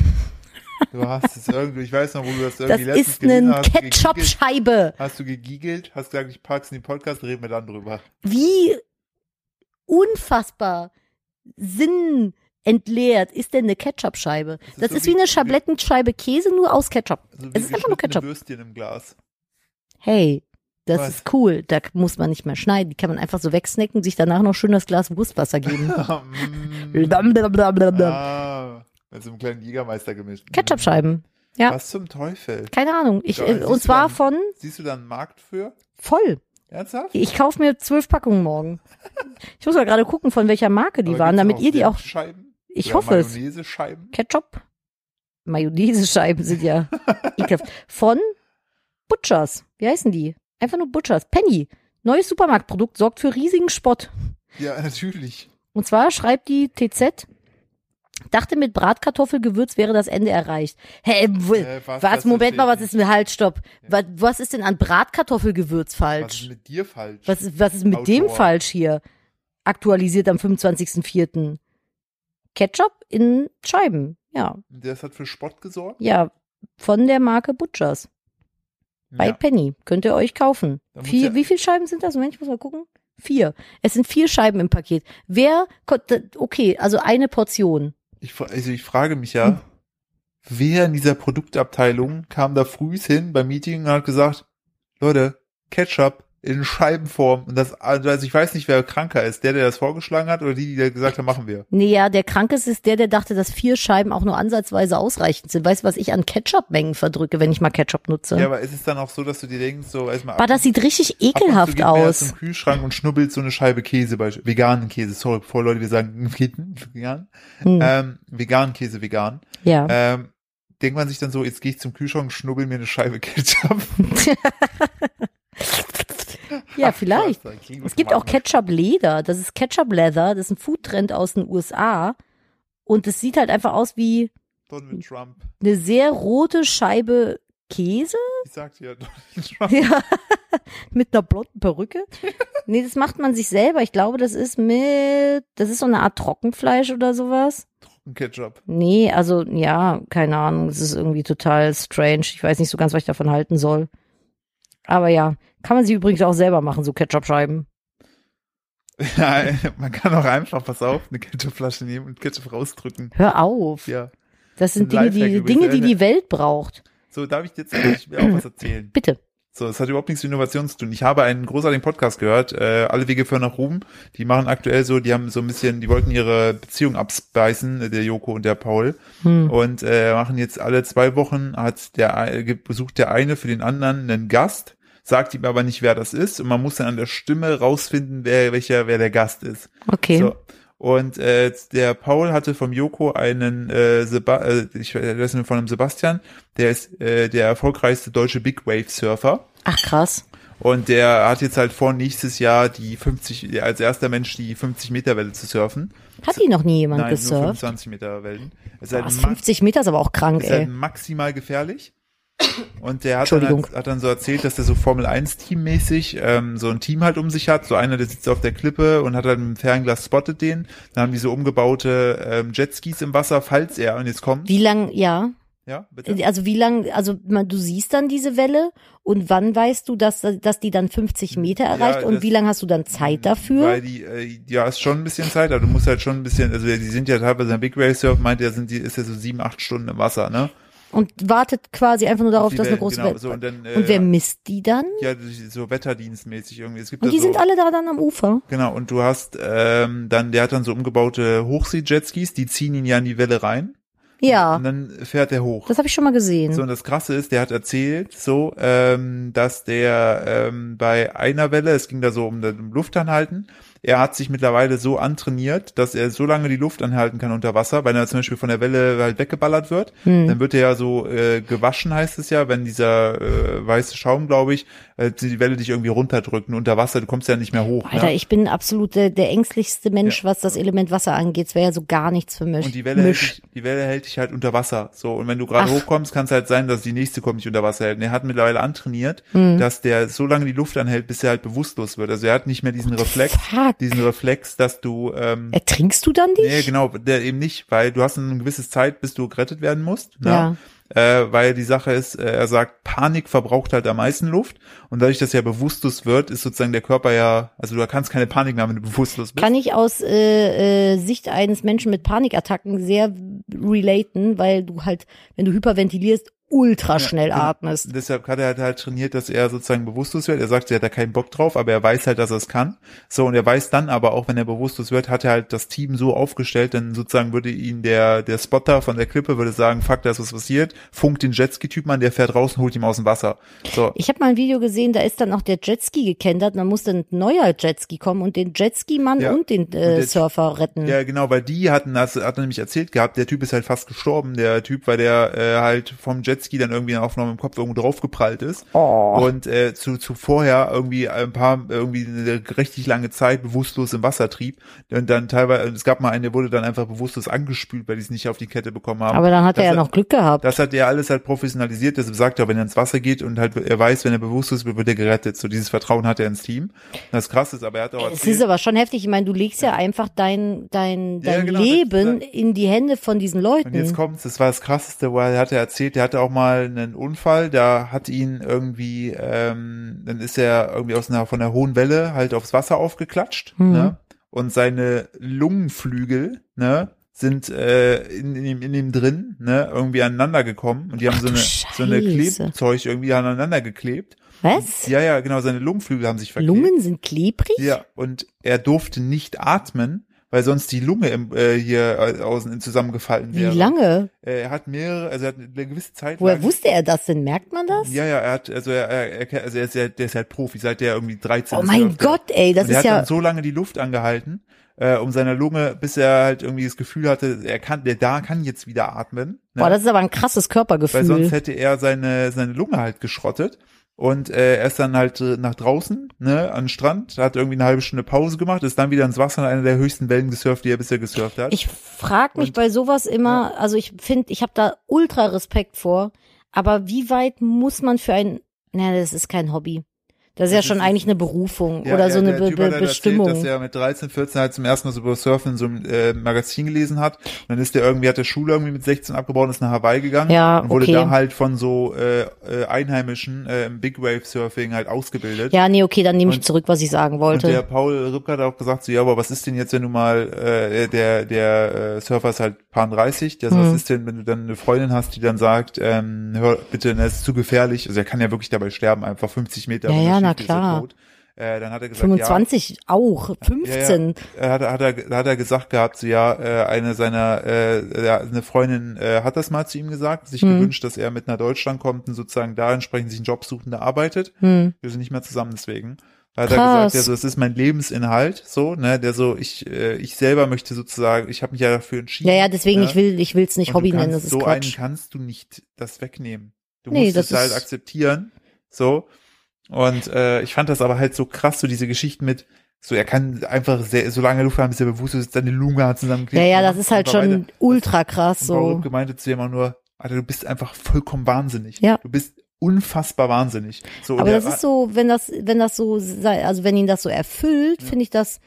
Du hast es irgendwie, ich weiß noch, wo du das Das irgendwie letztens ist gelesen eine hast. du gegiegelt- Ketchup-Scheibe. Hast du gegiegelt, hast gesagt, ich pack's in den Podcast, reden wir dann drüber. Wie unfassbar sinnentleert ist denn eine Ketchup-Scheibe? Das ist Das so ist wie- wie eine Schablettenscheibe Käse, nur aus Ketchup. Also Es ist einfach nur Ketchup. Würstchen im Glas. Hey, das Was? ist cool. Da muss man nicht mehr schneiden. Die kann man einfach so wegsnacken, sich danach noch schön das Glas Wurstwasser geben. Mm. Blablabla. ah, mit so einem kleinen Jägermeister gemischt. Ketchup-Scheiben. Ja. Was zum Teufel? Keine Ahnung. Ich, äh, und zwar dann- von Siehst du da einen Markt für? voll. Ernsthaft? Ich kaufe mir zwölf Packungen morgen. Ich muss mal gerade gucken, von welcher Marke die Aber waren, damit ihr die auch. Senfscheiben? Ich Oder hoffe es. Mayonnaise-Scheiben? Ketchup? Mayonnaise-Scheiben sind ja ekelhaft. Von Butchers. Wie heißen die? Einfach nur Butchers. Penny. Neues Supermarktprodukt sorgt für riesigen Spott. Ja, natürlich. Und zwar schreibt die TZ, dachte mit Bratkartoffelgewürz wäre das Ende erreicht. Hä, w- Äh, was, was, Moment mal, was ist mit Halt, stopp. Was, was ist denn an Bratkartoffelgewürz Was ist falsch? mit dir falsch? Was ist, was ist mit Autor. dem falsch hier? Aktualisiert am 25.04. Ketchup in Scheiben. Ja, Das hat für Spott gesorgt? ja, von der Marke Butchers. Bei Ja. Penny. Könnt ihr euch kaufen. Vier, ja- wie viele Scheiben sind das? Moment, ich muss mal gucken. Vier. Es sind vier Scheiben im Paket. Wer, okay, also eine Portion. Ich, also ich frage mich ja, wer in dieser Produktabteilung kam da früh hin beim Meeting und hat gesagt, Leute, Ketchup in Scheibenform. Und das, also ich weiß nicht, wer kranker ist. Der, der das vorgeschlagen hat oder die, die gesagt haben, machen wir. Nee, ja, der Krankeste ist der, der dachte, dass vier Scheiben auch nur ansatzweise ausreichend sind. Weißt du, was ich an Ketchup-Mengen verdrücke, wenn ich mal Ketchup nutze? Ja, aber ist es dann auch so, dass du dir denkst, so erstmal aber das sieht richtig ab und zu ekelhaft aus. zum Kühlschrank und schnubbelt so eine Scheibe Käse, bei veganen Käse. Sorry, bevor Leute wir sagen, vegan. Hm, Ähm, veganen Käse, vegan. ja. Ähm, denkt man sich dann so, jetzt gehe ich zum Kühlschrank und schnubbel mir eine Scheibe Ketchup. ja, vielleicht. Es gibt auch mal Ketchup Leder. Das ist Ketchup Leather. Das ist ein Foodtrend aus den USA. Und es sieht halt einfach aus wie Donald Trump. eine sehr rote Scheibe Käse. Ich sagte ja, Donald Trump. Ja. mit einer blonden Perücke. Nee, das macht man sich selber. Ich glaube, das ist mit, das ist so eine Art Trockenfleisch oder sowas. Ketchup. Nee, also ja, keine Ahnung. Es ist irgendwie total strange. Ich weiß nicht so ganz, was ich davon halten soll. Aber ja, kann man sie übrigens auch selber machen, so Ketchup-Scheiben. Ja, man kann auch einfach, pass auf, eine Ketchupflasche nehmen und Ketchup rausdrücken. Hör auf. Ja. Das sind Dinge, die, Dinge, die die Welt braucht. So, darf ich jetzt ich will auch was erzählen? Bitte. So, es hat überhaupt nichts mit Innovation zu tun. Ich habe einen großartigen Podcast gehört, äh, alle Wege führen nach Ruhm. Die machen aktuell so, die haben so ein bisschen, die wollten ihre Beziehung abspeisen, äh, der Joko und der Paul. Hm. Und äh, machen jetzt alle zwei Wochen, hat der äh, besucht der eine für den anderen einen Gast, sagt ihm aber nicht, wer das ist. Und man muss dann an der Stimme rausfinden, wer welcher, wer der Gast ist. Okay. So. Und äh, der Paul hatte vom Joko einen äh, Seba äh, ich weiß nicht von einem Sebastian, der ist äh, der erfolgreichste deutsche Big Wave Surfer. Ach krass. Und der hat jetzt halt vor, nächstes Jahr die 50, als erster Mensch die 50 Meter Welle zu surfen. Hat die noch nie jemand Nein, nur gesurft? 25 Meter Wellen. Halt, Was, ma 50 Meter ist aber auch krank, ist halt ey. maximal gefährlich. Und der hat dann, halt, hat dann so erzählt, dass der so Formel 1 Teammäßig ähm, so ein Team halt um sich hat. So einer, der sitzt auf der Klippe und hat halt mit dem Fernglas spottet den. Dann haben die so umgebaute ähm, Jetskis im Wasser, falls er, und jetzt kommt, Wie lang, ja. ja, bitte. Also wie lang, also man, du siehst dann diese Welle und wann weißt du, dass, dass die dann 50 Meter erreicht und das- wie lang hast du dann Zeit dafür? Weil die, äh, ja, ist schon ein bisschen Zeit, aber du musst halt schon ein bisschen, also die sind ja teilweise in Big Wave Surf, meint er, sind die, ist ja so sieben, acht Stunden im Wasser, ne? Und wartet quasi einfach nur darauf, dass eine große genau, Welle. so, und, dann, äh, und wer misst die dann? ja, so wetterdienstmäßig irgendwie. Es gibt Und die so, sind alle da dann am Ufer. Genau, und du hast ähm, dann, der hat dann so umgebaute Hochsee-Jetskis, die ziehen ihn ja in die Welle rein. Ja, Und dann fährt er hoch. das habe ich schon mal gesehen. So, und das Krasse ist, der hat erzählt, so, ähm, dass der ähm, bei einer Welle, es ging da so um, um Luftanhalten, er hat sich mittlerweile so antrainiert, dass er so lange die Luft anhalten kann unter Wasser, weil er zum Beispiel von der Welle halt weggeballert wird. Hm. Dann wird er ja so äh, gewaschen, heißt es ja, wenn dieser äh, weiße Schaum, glaube ich, äh, die Welle dich irgendwie runterdrückt. Und unter Wasser, du kommst ja nicht mehr hoch. Alter, ne? ich bin absolut der, der ängstlichste Mensch, was das Element Wasser angeht. Es wäre ja so gar nichts für mich. Und die Welle, hält dich, die Welle hält dich halt unter Wasser. So, und wenn du gerade hochkommst, kann es halt sein, dass die nächste kommt nicht unter Wasser hält. Und er hat mittlerweile antrainiert, Hm. dass der so lange die Luft anhält, bis er halt bewusstlos wird. Also er hat nicht mehr diesen Reflex, Fuck. Diesen Reflex, dass du ähm, Ertrinkst du dann dich? Nee, genau, der eben nicht, weil du hast eine gewisse Zeit, bis du gerettet werden musst. Ne? Ja. Äh, weil die Sache ist, äh, er sagt, Panik verbraucht halt am meisten Luft. Und dadurch, dass er bewusstlos wird, ist sozusagen der Körper ja, also du kannst keine Panik mehr, haben, wenn du bewusstlos bist. Kann ich aus äh, äh, Sicht eines Menschen mit Panikattacken sehr relaten, weil du halt, wenn du hyperventilierst, ultra schnell genau. atmest. Deshalb hat er halt, halt trainiert, dass er sozusagen bewusstlos wird. Er sagt, er hat da keinen Bock drauf, aber er weiß halt, dass er es kann. So, und er weiß dann aber auch, wenn er bewusstlos wird, hat er halt das Team so aufgestellt, dann sozusagen würde ihn der, der Spotter von der Klippe würde sagen, fuck, da ist was passiert, funkt den Jetski-Typen an, der fährt raus und holt ihn aus dem Wasser. So. Ich habe mal ein Video gesehen, da ist dann auch der Jetski gekentert, dann musste ein neuer Jetski kommen und den Jetski-Mann Ja. und den äh, der- Surfer retten. Ja, genau, weil die hatten, das hat er nämlich erzählt gehabt, der Typ ist halt fast gestorben, der Typ, weil der äh, halt vom Jetski dann irgendwie auf im Kopf irgendwo draufgeprallt ist. Oh. Und äh, zu, zu vorher irgendwie ein paar, irgendwie eine richtig lange Zeit bewusstlos im Wasser trieb. Und dann teilweise, es gab mal einen, der wurde dann einfach bewusstlos angespült, weil die es nicht auf die Kette bekommen haben. Aber dann hat Das er ja noch Glück gehabt. Das hat er alles halt professionalisiert, deshalb sagt er, wenn er ins Wasser geht und halt er weiß, wenn er bewusstlos wird, wird er gerettet. So dieses Vertrauen hat er ins Team. Das krasse ist, aber er hat auch Es ist aber schon heftig. Ich meine, du legst ja einfach dein, dein, Ja, dein genau, das- Leben in die Hände von diesen Leuten. Und jetzt kommt's, das war das krasseste, weil er hatte erzählt, er hatte auch mal einen Unfall, da hat ihn irgendwie, ähm, dann ist er irgendwie aus einer von der hohen Welle halt aufs Wasser aufgeklatscht, Mhm. ne? Und seine Lungenflügel, ne, sind äh, in, in, ihm, in ihm drin, ne, irgendwie aneinander gekommen und die haben Ach so eine so eine. Klebzeug irgendwie aneinander geklebt. Was? Ja, ja, genau, seine Lungenflügel haben sich verklebt. Lungen sind klebrig? Ja, und er durfte nicht atmen, weil sonst die Lunge im, äh, hier äh, außen zusammengefallen Wie wäre. lange? Äh, Er hat mehrere, also er hat eine gewisse Zeit Woher lang- wusste er das denn? Merkt man das? Ja, ja, er hat, also er, er, er also er ist ja, der ist halt Profi, seit der irgendwie 13 oh ist. mein läuft er. Gott, ey, das und er ist hat ja. dann so lange die Luft angehalten, äh, um seiner Lunge, bis er halt irgendwie das Gefühl hatte, er kann, der da kann jetzt wieder atmen. Ne? Boah, das ist aber ein krasses Körpergefühl. Weil sonst hätte er seine, seine Lunge halt geschrottet. Und äh, er ist dann halt äh, nach draußen, ne, an den Strand, hat irgendwie eine halbe Stunde Pause gemacht, ist dann wieder ins Wasser in einer der höchsten Wellen gesurft, die er bisher gesurft hat. Ich frage mich Und- bei sowas immer, also ich finde, ich habe da ultra Respekt vor, aber wie weit muss man für ein, na, das ist kein Hobby. Das ist ja schon eigentlich eine Berufung Ja, oder ja, so eine der Be Typ Be Bestimmung. Erzählt, dass er mit 13, 14 halt zum ersten Mal so über Surfen in so einem äh, Magazin gelesen hat. Und dann ist er irgendwie, hat der Schule irgendwie mit 16 abgebaut und ist nach Hawaii gegangen. Ja, und wurde okay. da halt von so äh, äh, Einheimischen äh, im Big Wave Surfing halt ausgebildet. ja, nee, okay, dann nehme ich Und- zurück, was ich sagen Und wollte. der Paul Ripke hat auch gesagt, so, ja, aber was ist denn jetzt, wenn du mal, äh, der, der äh, Surfer ist halt paar 30, der so, was Mhm. ist denn, wenn du dann eine Freundin hast, die dann sagt, ähm, hör bitte, das ist zu gefährlich, also er kann ja wirklich dabei sterben, einfach 50 Meter. Er ja, na er klar. tot. Äh, dann hat er gesagt, 25 auch, 15. Ja, ja. Hat, er- hat, er, hat er gesagt gehabt, so ja, äh, eine seiner, äh, ja, eine Freundin äh, hat das mal zu ihm gesagt, sich Mhm. gewünscht, dass er mit nach Deutschland kommt und sozusagen da entsprechend sich einen Job sucht und da arbeitet. Hm. Wir sind nicht mehr zusammen deswegen. Da hat er Krass. gesagt, ja, so, es ist mein Lebensinhalt, so, ne, der so, ich, äh, ich selber möchte sozusagen, ich habe mich ja dafür entschieden. Ja, ja, deswegen, ne? ich will, ich will's nicht Und Hobby nennen, das ist so einen Quatsch. kannst du nicht das wegnehmen. Du Nee, musst das es halt akzeptieren. So. Und äh, ich fand das aber halt so krass, so diese Geschichten mit, so er kann einfach sehr, so lange Luft haben, bis er bewusst ist, seine Lunge hat zusammengeklebt. Ja, ja, das ist halt schon weiter. ultra krass, Und so. Rübke meinte zu ihm immer nur, Alter, du bist einfach vollkommen wahnsinnig. Ja. Du bist unfassbar wahnsinnig. So, Aber er das ist so, wenn das, wenn das so sei, also wenn ihn das so erfüllt, finde ich das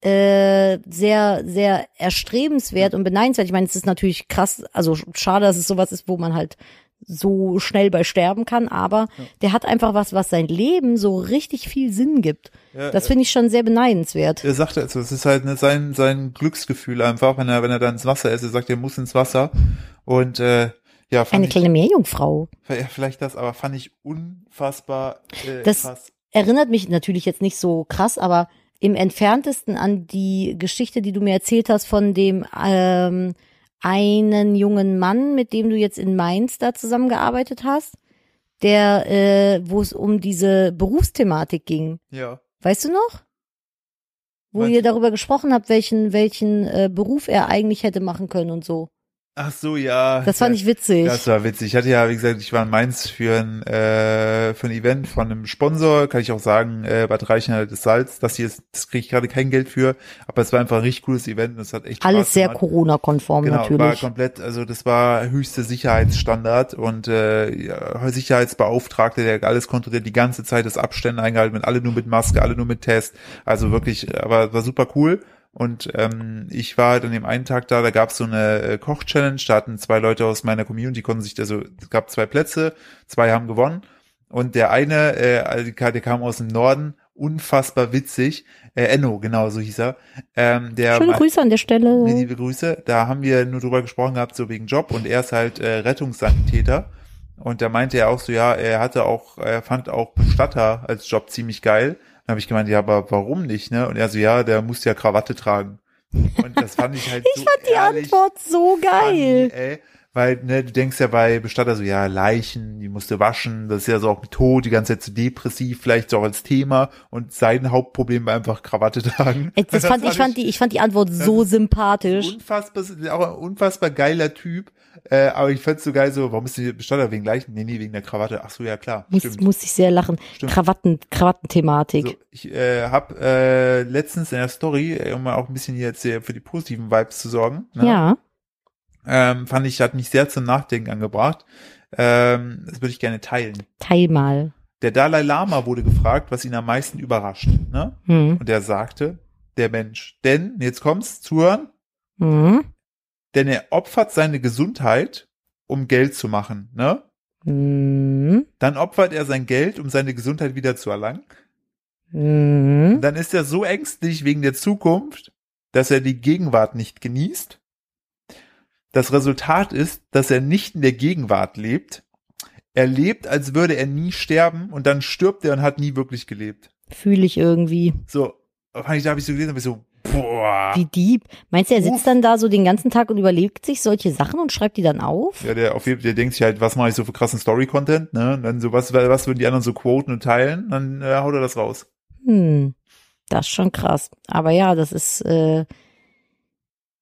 äh, sehr, sehr erstrebenswert und beneidenswert. Ich meine, es ist natürlich krass, also schade, dass es sowas ist, wo man halt so schnell bei sterben kann, aber der hat einfach was, was sein Leben so richtig viel Sinn gibt. Ja, Das finde ich schon sehr beneidenswert. er sagt also, es ist halt ne, sein, sein Glücksgefühl einfach, wenn er, wenn er dann ins Wasser ist, er sagt, er muss ins Wasser und äh, Ja, fand Eine ich, kleine Meerjungfrau. ja, vielleicht das, aber fand ich unfassbar äh, Das- krass. Erinnert mich natürlich jetzt nicht so krass, aber im entferntesten an die Geschichte, die du mir erzählt hast von dem ähm, einen jungen Mann, mit dem du jetzt in Mainz da zusammengearbeitet hast, der, äh, wo es um diese Berufsthematik ging. Ja. Weißt du noch? Wo Meinst ihr darüber gesprochen habt, welchen, welchen äh, Beruf er eigentlich hätte machen können und so. Ach so, ja. Das fand ich witzig. Das war witzig. Ich hatte ja, wie gesagt, ich war in Mainz für ein, äh, für ein Event von einem Sponsor, kann ich auch sagen, äh, Bad Reichenhall des Salz. Das hier ist, das kriege ich gerade kein Geld für, aber es war einfach ein richtig cooles Event und es hat echt Alles Spaß sehr. Corona-konform Genau, war natürlich. komplett, also das war höchste Sicherheitsstandard und äh, Sicherheitsbeauftragte, der alles kontrolliert, die ganze Zeit das Abstände eingehalten, mit alle nur mit Maske, alle nur mit Test. Also wirklich, aber war super cool. Und ähm, ich war halt an dem einen Tag da, da gab es so eine äh, Koch-Challenge, da hatten zwei Leute aus meiner Community, konnten sich, also es gab zwei Plätze, zwei haben gewonnen. Und der eine, äh, also der kam aus dem Norden, unfassbar witzig, äh, Enno, genau, so hieß er. Ähm, der Schöne Grüße an der Stelle. Liebe Grüße. Da haben wir nur drüber gesprochen gehabt, so wegen Job und er ist halt äh, Rettungssanitäter. Und da meinte er auch so, ja, er hatte auch, er fand auch Bestatter als Job ziemlich geil. Dann habe ich gemeint, ja, aber warum nicht, ne? Und er so, ja, der muss ja Krawatte tragen. Und das fand ich halt Ich so fand die ehrlich Antwort so geil. funny, ey. Weil, ne, du denkst ja bei Bestatter so, ja, Leichen, die musst du waschen, das ist ja so auch mit Tod, die ganze Zeit so depressiv, vielleicht so auch als Thema. Und sein Hauptproblem war einfach Krawatte tragen. Ey, Das fand, ich fand die, ich fand die Antwort so sympathisch. unfassbar, auch ein unfassbar geiler Typ. Äh, aber ich fand's so geil, so, warum ist die Bestatter wegen Leichen? Nee, nee, wegen der Krawatte. Ach so, ja klar. Muss, stimmt. musste ich sehr lachen. Stimmt. Krawatten, Krawattenthematik. So, ich äh, habe äh, letztens in der Story, äh, um mal auch ein bisschen jetzt hier für die positiven Vibes zu sorgen, ne? Ja. Ähm, fand ich, hat mich sehr zum Nachdenken angebracht. Ähm, das würde ich gerne teilen. Teil mal. Der Dalai Lama wurde gefragt, was ihn am meisten überrascht. Ne? Hm. Und er sagte, der Mensch. Denn, jetzt kommt's, zuhören, Hm. denn er opfert seine Gesundheit, um Geld zu machen. Ne? Hm. Dann opfert er sein Geld, um seine Gesundheit wieder zu erlangen. Hm. Dann ist er so ängstlich wegen der Zukunft, dass er die Gegenwart nicht genießt. Das Resultat ist, dass er nicht in der Gegenwart lebt. Er lebt, als würde er nie sterben und dann stirbt er und hat nie wirklich gelebt. Fühle ich irgendwie. So, fand ich, da habe ich so gelesen, habe ich so, boah. Wie deep. Meinst du, er Uff. sitzt dann da so den ganzen Tag und überlegt sich solche Sachen und schreibt die dann auf? Ja, der auf jeden Fall, der denkt sich halt, was mache ich so für krassen Story-Content, ne? Und dann so, was, was würden die anderen so quoten und teilen? Dann äh, haut er das raus. Hm. Das ist schon krass. Aber ja, das ist, äh,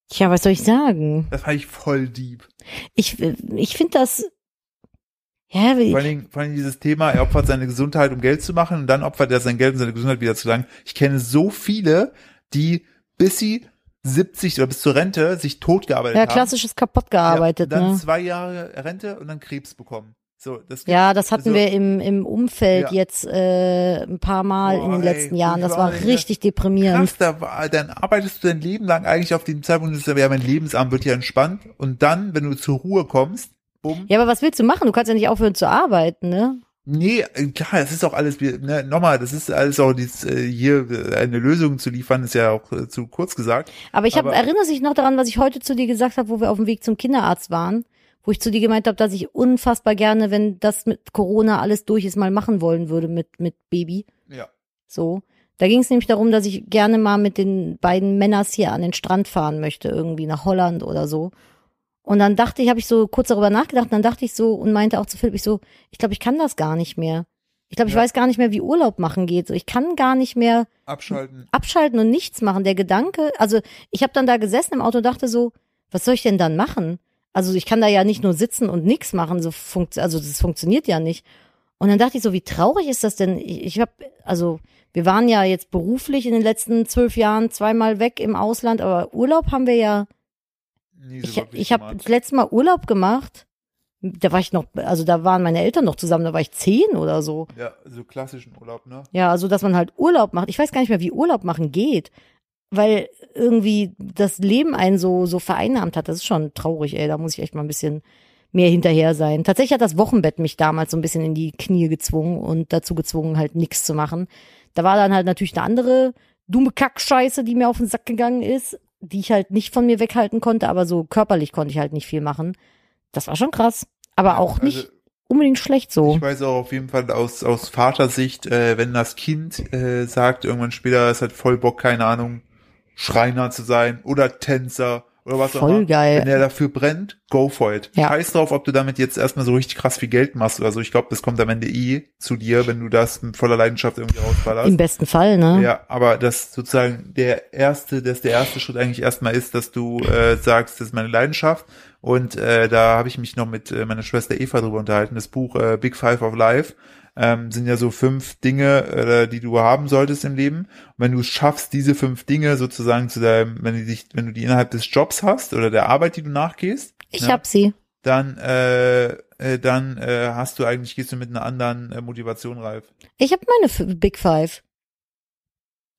tja, was soll ich sagen? Das fand ich voll deep. Ich, ich finde das, ja, wie, Vor allen, Dingen, vor Dingen dieses Thema, er opfert seine Gesundheit, um Geld zu machen und dann opfert er sein Geld, um seine Gesundheit wieder zu langen. Ich kenne so viele, die bis sie 70 oder bis zur Rente sich totgearbeitet ja, haben. klassisches kaputt gearbeitet, ja, dann ne? zwei Jahre Rente und dann Krebs bekommen. So, das gibt- Ja, das hatten so, wir im, im Umfeld Ja. jetzt äh, ein paar Mal in Boah, den ey, letzten Jahren. Das war in richtig deprimierend. Krass, da war, dann arbeitest du dein Leben lang eigentlich auf dem Zeitpunkt, das ja, mein Lebensabend wird ja entspannt und dann, wenn du zur Ruhe kommst, bumm, Ja, aber was willst du machen? Du kannst ja nicht aufhören zu arbeiten, ne? Nee, klar, das ist auch alles, wie- ne, nochmal, das ist alles auch dieses, äh, hier äh, eine Lösung zu liefern, ist ja auch äh, zu kurz gesagt. Aber ich hab, Aber- erinnerst dich noch daran, was ich heute zu dir gesagt habe, wo wir auf dem Weg zum Kinderarzt waren? Wo ich zu dir gemeint habe, dass ich unfassbar gerne, wenn das mit Corona alles durch ist, mal machen wollen würde mit, mit Baby. Ja. So. Da ging es nämlich darum, dass ich gerne mal mit den beiden Männers hier an den Strand fahren möchte, irgendwie nach Holland oder so. Und dann dachte ich, habe ich so kurz darüber nachgedacht, und dann dachte ich so und meinte auch zu Philipp, ich so, ich glaube, ich kann das gar nicht mehr. Ich glaube, ich Ja. weiß gar nicht mehr, wie Urlaub machen geht. So, ich kann gar nicht mehr Abschalten. abschalten und nichts machen. Der Gedanke, also ich habe dann da gesessen im Auto und dachte so, was soll ich denn dann machen? Also ich kann da ja nicht nur sitzen und nichts machen, so funkt, also das funktioniert ja nicht. Und dann dachte ich so, wie traurig ist das denn? Ich, ich habe, also wir waren ja jetzt beruflich in den letzten zwölf Jahren zweimal weg im Ausland, aber Urlaub haben wir ja. Nie so Ich, ich habe das letzte Mal Urlaub gemacht. Da war ich noch, also da waren meine Eltern noch zusammen, da war ich zehn oder so. Ja, so klassischen Urlaub, ne? Ja, also dass man halt Urlaub macht. Ich weiß gar nicht mehr, wie Urlaub machen geht, weil irgendwie das Leben einen so so vereinnahmt hat. Das ist schon traurig, ey. Da muss ich echt mal ein bisschen mehr hinterher sein. Tatsächlich hat das Wochenbett mich damals so ein bisschen in die Knie gezwungen und dazu gezwungen, halt nichts zu machen. Da war dann halt natürlich eine andere dumme Kackscheiße, die mir auf den Sack gegangen ist, die ich halt nicht von mir weghalten konnte, aber so körperlich konnte ich halt nicht viel machen. Das war schon krass. Aber auch nicht Also, unbedingt schlecht so. Ich weiß auch auf jeden Fall aus, aus Vatersicht, äh, wenn das Kind äh, sagt, irgendwann später, es hat voll Bock, keine Ahnung, Schreiner zu sein oder Tänzer oder was auch Voll immer. geil. Wenn der dafür brennt, go for it. Ja. Scheiß drauf, ob du damit jetzt erstmal so richtig krass viel Geld machst oder so. Ich glaube, das kommt am Ende eh zu dir, wenn du das mit voller Leidenschaft irgendwie rausballerst. Im besten Fall, ne? Ja, aber das sozusagen der erste, dass der erste Schritt eigentlich erstmal ist, dass du äh, sagst, das ist meine Leidenschaft. Und äh, da habe ich mich noch mit äh, meiner Schwester Eva drüber unterhalten. Das Buch äh, Big Five of Life ähm, sind ja so fünf Dinge, äh, die du haben solltest im Leben. Und wenn du es schaffst, diese fünf Dinge sozusagen zu deinem, wenn du dich, wenn du die innerhalb des Jobs hast oder der Arbeit, die du nachgehst, Ich Ja. hab sie. dann äh, äh, dann äh, hast du eigentlich gehst du mit einer anderen äh, Motivation reif. Ich hab meine F Big Five.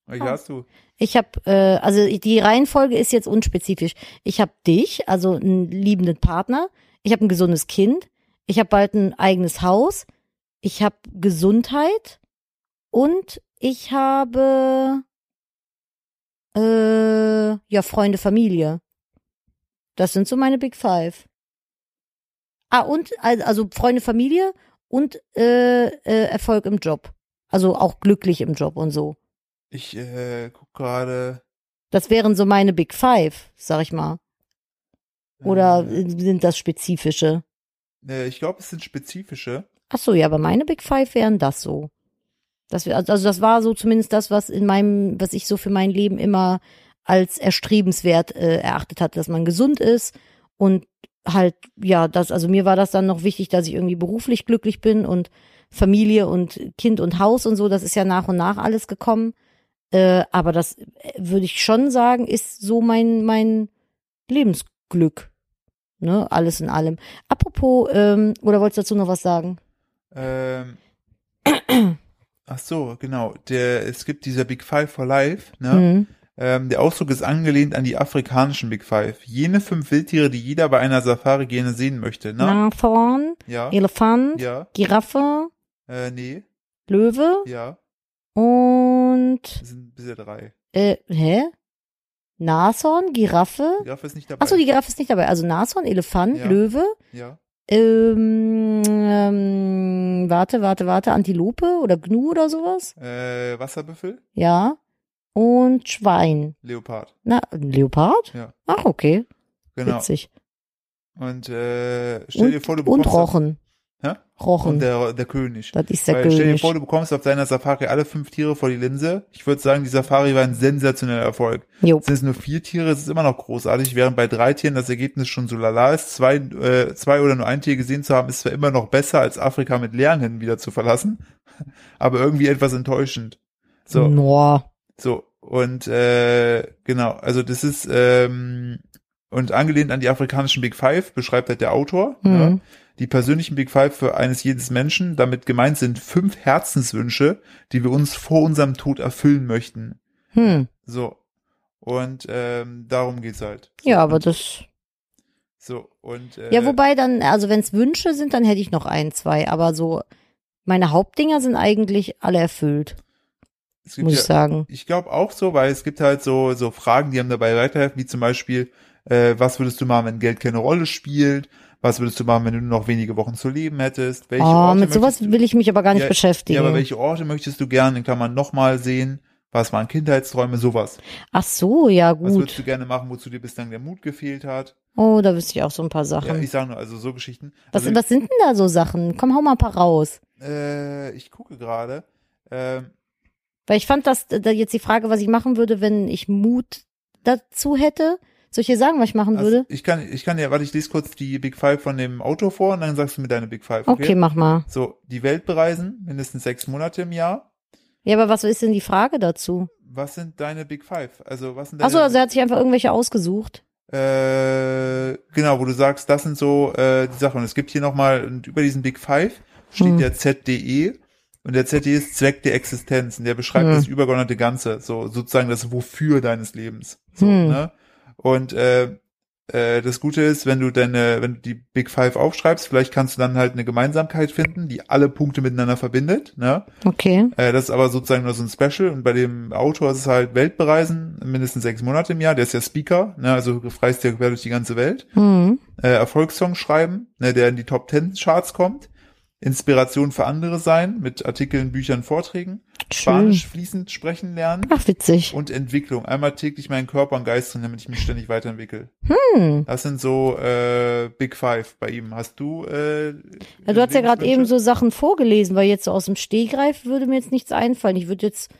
Welche Oh. hast du? Ich habe, äh, also die Reihenfolge ist jetzt unspezifisch. Ich habe dich, also einen liebenden Partner. Ich habe ein gesundes Kind. Ich habe bald ein eigenes Haus. Ich habe Gesundheit und ich habe äh, ja Freunde, Familie. Das sind so meine Big Five. Ah und also, Freunde, Familie und äh, äh, Erfolg im Job. Also auch glücklich im Job und so. Ich äh, guck gerade. Das wären so meine Big Five, sag ich mal. Oder äh, sind das spezifische? äh, ich glaube, es sind spezifische. Ach so, ja, aber meine Big Five wären das so. Das wär, also das war so zumindest das, was in meinem, was ich so für mein Leben immer als erstrebenswert äh, erachtet hatte, dass man gesund ist und halt, ja, das, also mir war das dann noch wichtig, dass ich irgendwie beruflich glücklich bin und Familie und Kind und Haus und so, das ist ja nach und nach alles gekommen. Äh, aber das äh, würde ich schon sagen, ist so mein, mein Lebensglück. Ne, alles in allem. Apropos, ähm, oder wolltest du dazu noch was sagen? Ähm, ach so, genau. Der, es gibt dieser Big Five for Life. Ne? Mhm. Ähm, der Ausdruck ist angelehnt an die afrikanischen Big Five. Jene fünf Wildtiere, die jeder bei einer Safari gerne sehen möchte. Ne? Nashorn, Ja. Elefant, Ja. Giraffe, Äh, nee. Löwe Ja. und Das sind bisher drei. äh, hä? Nashorn, Giraffe. Die Giraffe ist nicht dabei. Achso, die Giraffe ist nicht dabei. Also Nashorn, Elefant, Ja. Löwe, Ja. Ähm, ähm, warte, warte, warte, Antilope oder Gnu oder sowas. Äh, Wasserbüffel? Ja. Und Schwein. Leopard. Na, Leopard? Ja. Ach, okay. Genau. Witzig. Und äh, stell dir Und, vor, du und bekommst Rochen. Rochen. und der, der König. das ist der Weil stell dir König. vor, du bekommst auf deiner Safari alle fünf Tiere vor die Linse. Ich würde sagen, die Safari war ein sensationeller Erfolg. Jo. Sind es nur vier Tiere, es ist immer noch großartig, während bei drei Tieren das Ergebnis schon so lala ist. Zwei, äh, zwei oder nur ein Tier gesehen zu haben, ist zwar immer noch besser, als Afrika mit leeren Händen wieder zu verlassen, aber irgendwie etwas enttäuschend. So, Noah. so. Und äh, genau, also das ist ähm, und angelehnt an die afrikanischen Big Five beschreibt halt der Autor. Mhm. Ja, die persönlichen Big Five für eines jedes Menschen. Damit gemeint sind fünf Herzenswünsche, die wir uns vor unserem Tod erfüllen möchten. Hm. So. Und ähm, darum geht's halt. So, Ja, aber das. So, und äh, Ja, wobei dann, also wenn es Wünsche sind, dann hätte ich noch ein, zwei. Aber so, meine Hauptdinger sind eigentlich alle erfüllt, muss ja, ich sagen. Ich glaube auch so, weil es gibt halt so, so Fragen, die einem dabei weiterhelfen, wie zum Beispiel, äh, was würdest du machen, wenn Geld keine Rolle spielt? Was würdest du machen, wenn du nur noch wenige Wochen zu leben hättest? Welche Oh, Orte mit sowas du- will ich mich aber gar nicht Ja, beschäftigen. Ja, aber welche Orte möchtest du gerne, in Klammern, nochmal sehen? Was waren Kindheitsträume, sowas? Ach so, ja, Was würdest gut. du gerne machen, wozu dir bislang der Mut gefehlt hat? Oh, da wüsste ich auch so ein paar Ja, Sachen. ich sage nur, also so Geschichten. was, also, was sind denn da so Sachen? Komm, hau mal ein paar raus. äh, ich gucke gerade. Ähm, Weil ich fand das da jetzt die Frage, was ich machen würde, wenn ich Mut dazu hätte. Soll ich dir sagen, was ich machen also würde? ich kann, ich kann ja, warte, ich lese kurz die Big Five von dem Auto vor und dann sagst du mir deine Big Five. Okay, Okay. mach mal. So, die Welt bereisen, mindestens sechs Monate im Jahr. Ja, aber was ist denn die Frage dazu? Was sind deine Big Five? Also, was sind deine, Achso, also er hat sich einfach irgendwelche ausgesucht. äh, genau, wo du sagst, das sind so äh, die Sachen. Und es gibt hier nochmal, und über diesen Big Five steht Hm. der ZDE. Und der ZDE ist Zweck der Existenz. Und der beschreibt Hm. das übergeordnete Ganze. So, sozusagen das Wofür deines Lebens. So, Hm. ne? Und, äh, äh, das Gute ist, wenn du deine, wenn du die Big Five aufschreibst, vielleicht kannst du dann halt eine Gemeinsamkeit finden, die alle Punkte miteinander verbindet. Ne? Okay. Äh, das ist aber sozusagen nur so ein Special. Und bei dem Autor ist es halt Weltbereisen, mindestens sechs Monate im Jahr. Der ist ja Speaker, ne? also reist ja quer durch die ganze Welt. Mhm. Äh, Erfolgssong schreiben, ne? der in die Top Ten Charts kommt. Inspiration für andere sein, mit Artikeln, Büchern, Vorträgen. Schön. Spanisch fließend sprechen lernen. Ach, witzig. Und Entwicklung. Einmal täglich meinen Körper und Geist drin, damit ich mich ständig weiterentwickle. Hm. Das sind so äh, Big Five bei ihm. Hast du äh, Ja, du hast ja gerade eben so Sachen vorgelesen, weil jetzt so aus dem Stehgreif würde mir jetzt nichts einfallen. Ich würde jetzt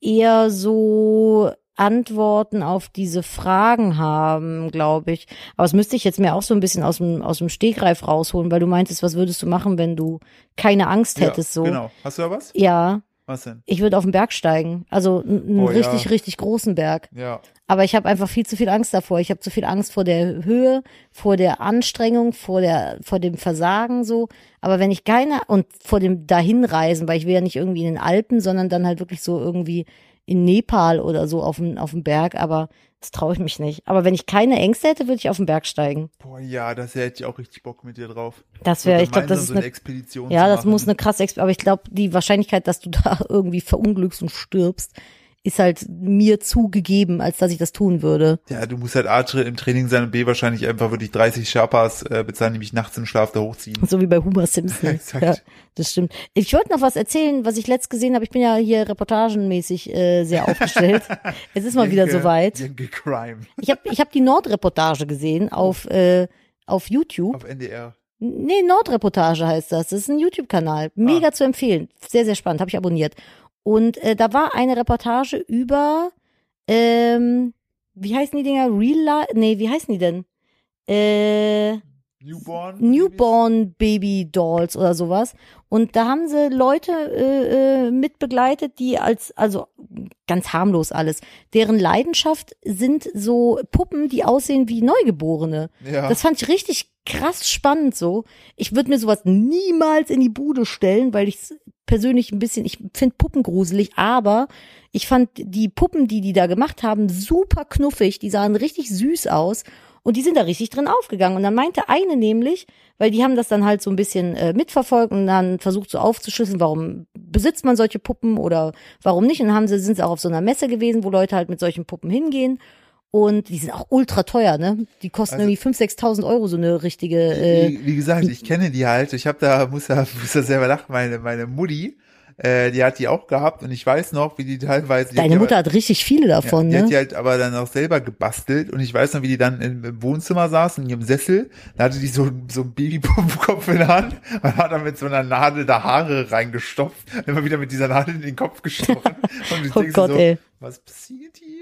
eher so Antworten auf diese Fragen haben, glaube ich. Aber das müsste ich jetzt mir auch so ein bisschen aus dem, aus dem Stegreif rausholen, weil du meintest, was würdest du machen, wenn du keine Angst hättest, ja, so. Genau. Hast du da was? Ja, Was denn? ich würde auf den Berg steigen. Also einen Oh, ja. richtig, richtig großen Berg. Ja. Aber ich habe einfach viel zu viel Angst davor. Ich habe zu viel Angst vor der Höhe, vor der Anstrengung, vor der, vor dem Versagen so. Aber wenn ich keine und vor dem Dahinreisen, weil ich will ja nicht irgendwie in den Alpen, sondern dann halt wirklich so irgendwie in Nepal oder so auf dem, auf dem Berg. Aber das traue ich mich nicht. Aber wenn ich keine Ängste hätte, würde ich auf den Berg steigen. Boah, ja, das hätte ich auch richtig Bock mit dir drauf. Das wäre, ich glaube, das ist so eine, Expedition ja, das muss eine krasse, Exp aber ich glaube, die Wahrscheinlichkeit, dass du da irgendwie verunglückst und stirbst, ist halt mir zugegeben, als dass ich das tun würde. Ja, du musst halt A im Training sein und B wahrscheinlich einfach wirklich 30 Sherpas äh, bezahlen, die mich nachts im Schlaf da hochziehen. So wie bei Homer Simpson. Exakt. Ja, das stimmt. Ich wollte noch was erzählen, was ich letzt gesehen habe. Ich bin ja hier reportagenmäßig äh, sehr aufgestellt. es ist mal wieder soweit. Ich habe ich hab die Nordreportage gesehen auf, äh, auf YouTube. auf NDR. Nee, Nordreportage heißt das. Das ist ein YouTube-Kanal. Mega zu empfehlen. Sehr, sehr spannend. Habe ich abonniert. Und äh, da war eine Reportage über, ähm, wie heißen die Dinger? Real Life? Nee, wie heißen die denn? Äh, Newborn. Newborn Baby Dolls oder sowas. Und da haben sie Leute äh, äh, mit begleitet, die als, also ganz harmlos alles, deren Leidenschaft sind so Puppen, die aussehen wie Neugeborene. Ja. Das fand ich richtig krass spannend so. Ich würde mir sowas niemals in die Bude stellen, weil ich persönlich ein bisschen, ich finde Puppen gruselig, aber ich fand die Puppen, die die da gemacht haben, super knuffig. Die sahen richtig süß aus. Und die sind da richtig drin aufgegangen. Und dann meinte eine nämlich, weil die haben das dann halt so ein bisschen äh, mitverfolgt und dann versucht so aufzuschlüsseln, warum besitzt man solche Puppen oder warum nicht. Und dann haben sie, sind sie auch auf so einer Messe gewesen, wo Leute halt mit solchen Puppen hingehen. Und die sind auch ultra teuer, ne? Die kosten Also- irgendwie 5.000, 6.000 Euro, so eine richtige. Äh, wie, wie gesagt, ich kenne die halt. Ich habe da, muss da, muss da selber lachen, meine, meine Mutti, äh, die hat die auch gehabt und ich weiß noch, wie die teilweise. die hat deine die Mutter hat richtig viele aber, davon, ja, die hat ne? die halt aber dann auch selber gebastelt und ich weiß noch, wie die dann im, im Wohnzimmer saß in ihrem Sessel. Da hatte die so, so einen Babypuppenkopf in der Hand und hat dann mit so einer Nadel da Haare reingestopft, immer wieder mit dieser Nadel in den Kopf gestochen. Und ich Oh Gott, so, ey. was passiert hier?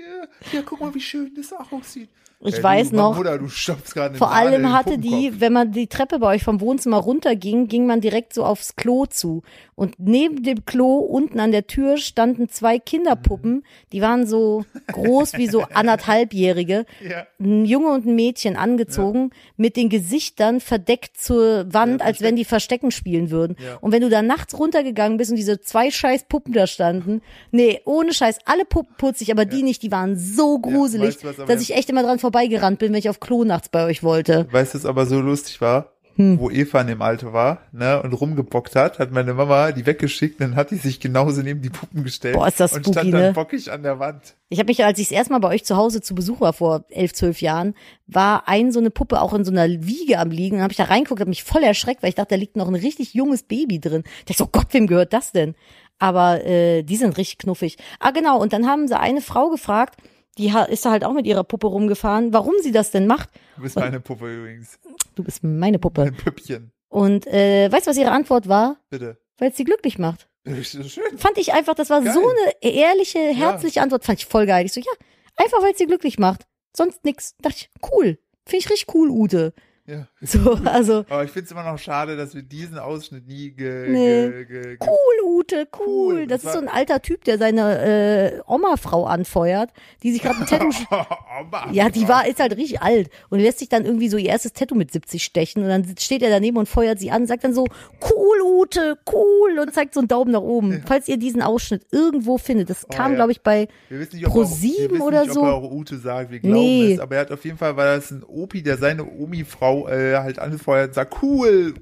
Ja, guck mal, wie schön das aussieht. Ich Ey, weiß du, noch, eine Vor allem hatte die, wenn man die Treppe bei euch vom Wohnzimmer runterging, ging man direkt so aufs Klo zu. Und neben dem Klo, unten an der Tür, standen zwei Kinderpuppen, die waren so groß wie so anderthalbjährige, Ja. ein Junge und ein Mädchen angezogen, mit den Gesichtern verdeckt zur Wand, Ja, als wenn die Verstecken spielen würden. Ja. Und wenn du da nachts runtergegangen bist und diese zwei scheiß Puppen da standen, nee, ohne Scheiß, alle Puppen putzig, aber die nicht, die waren so gruselig, weißt du, dass ich echt immer dran vorbeigerannt bin, wenn ich auf Klo nachts bei euch wollte. Weißt du, was aber so lustig war? Hm. Wo Eva in dem Alter war, ne, und rumgebockt hat, hat meine Mama die weggeschickt, dann hat die sich genauso neben die Puppen gestellt. Boah, ist das Und spooky, stand dann ne? bockig an der Wand. Ich habe mich, als ich das erste Mal bei euch zu Hause zu Besuch war, vor elf, zwölf Jahren, war ein so eine Puppe auch in so einer Wiege am Liegen. Und habe ich da reingeguckt, habe mich voll erschreckt, weil ich dachte, da liegt noch ein richtig junges Baby drin. Ich so, Gott, wem gehört das denn? Aber äh, die sind richtig knuffig. Ah, genau. Und dann haben sie eine Frau gefragt, die ist da halt auch mit ihrer Puppe rumgefahren, warum sie das denn macht. Du bist meine Puppe übrigens. Du bist meine Puppe. Mein Püppchen. Und äh, weißt du, was ihre Antwort war? Bitte. Weil es sie glücklich macht. Schön. Fand ich einfach, das war Geil. so eine ehrliche, herzliche Antwort, fand ich voll geil. Ich so, ja, einfach weil es sie glücklich macht. Sonst nix. Dachte ich, cool. Finde ich richtig cool, Ute. Ja. So, also Aber ich finde es immer noch schade, dass wir diesen Ausschnitt nie ge, Nee. ge, ge, cool, Ute, cool. Cool, Das das ist so ein alter Typ, der seine äh, Oma-Frau anfeuert, die sich gerade ein Tattoo Aber- Ja, die war, ist halt richtig alt und lässt sich dann irgendwie so ihr erstes Tattoo mit 70 stechen und dann steht er daneben und feuert sie an sagt dann so, cool, Ute, cool und zeigt so einen Daumen nach oben. Falls ihr diesen Ausschnitt irgendwo findet, das kam, ja. glaube ich, bei, Wir wissen nicht, ob, Pro er, auch- wir sieben wissen oder nicht, so. ob er auch Ute sagt, wir glauben Nee. es, aber er hat auf jeden Fall, weil das ein Opi, der seine Omi-Frau äh, halt und sagt, cool,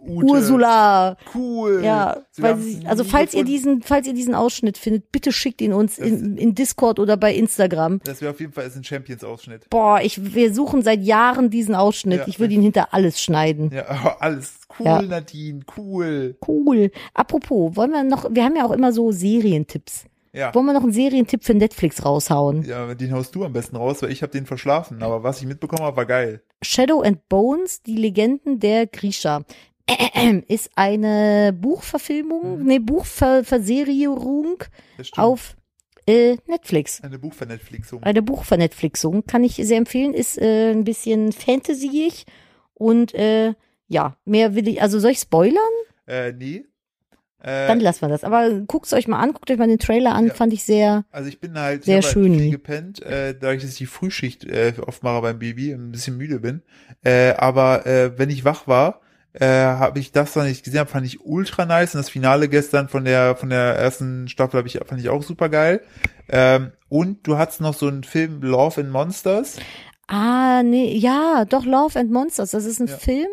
Ute, Ursula. cool. Ja, Sie weil sie, also falls ihr diesen, falls ihr diesen Ausschnitt findet, bitte schickt ihn uns in, in Discord oder bei Instagram. Das wäre auf jeden Fall ist ein Champions-Ausschnitt. Boah, ich, wir suchen seit Jahren diesen Ausschnitt. Ja. Ich würde ihn hinter alles schneiden. Ja, alles cool, Ja. Nadine, cool. Cool. Apropos, wollen wir noch, wir haben ja auch immer so Serientipps. Ja. Wollen wir noch einen Serientipp für Netflix raushauen? Ja, den haust du am besten raus, weil ich habe den verschlafen. Aber was ich mitbekommen habe, war geil. Shadow and Bones, die Legenden der Grisha. Ist eine Buchverfilmung, nee, Buchverserierung auf äh, Netflix. Eine Buchvernetflixung. Eine Buchvernetflixung kann ich sehr empfehlen, ist äh, ein bisschen fantasyig und äh, ja, mehr will ich, also soll ich spoilern? Äh, nee. Äh, Dann lassen wir das. Aber guckt's euch mal an, guckt euch mal den Trailer an, Ja. fand ich sehr, Also ich bin halt Sehr schön. Halt gepennt, äh, dadurch, dass ich die Frühschicht äh, oft mache beim Baby und ein bisschen müde bin. Äh, aber äh, wenn ich wach war, äh, habe ich das, was ich gesehen habe, fand ich ultra nice. Und das Finale gestern von der von der ersten Staffel habe ich fand ich auch super geil. Ähm, und du hattest noch so einen Film Love and Monsters. Ah, nee, ja, doch Love and Monsters. Das ist ein Ja. Film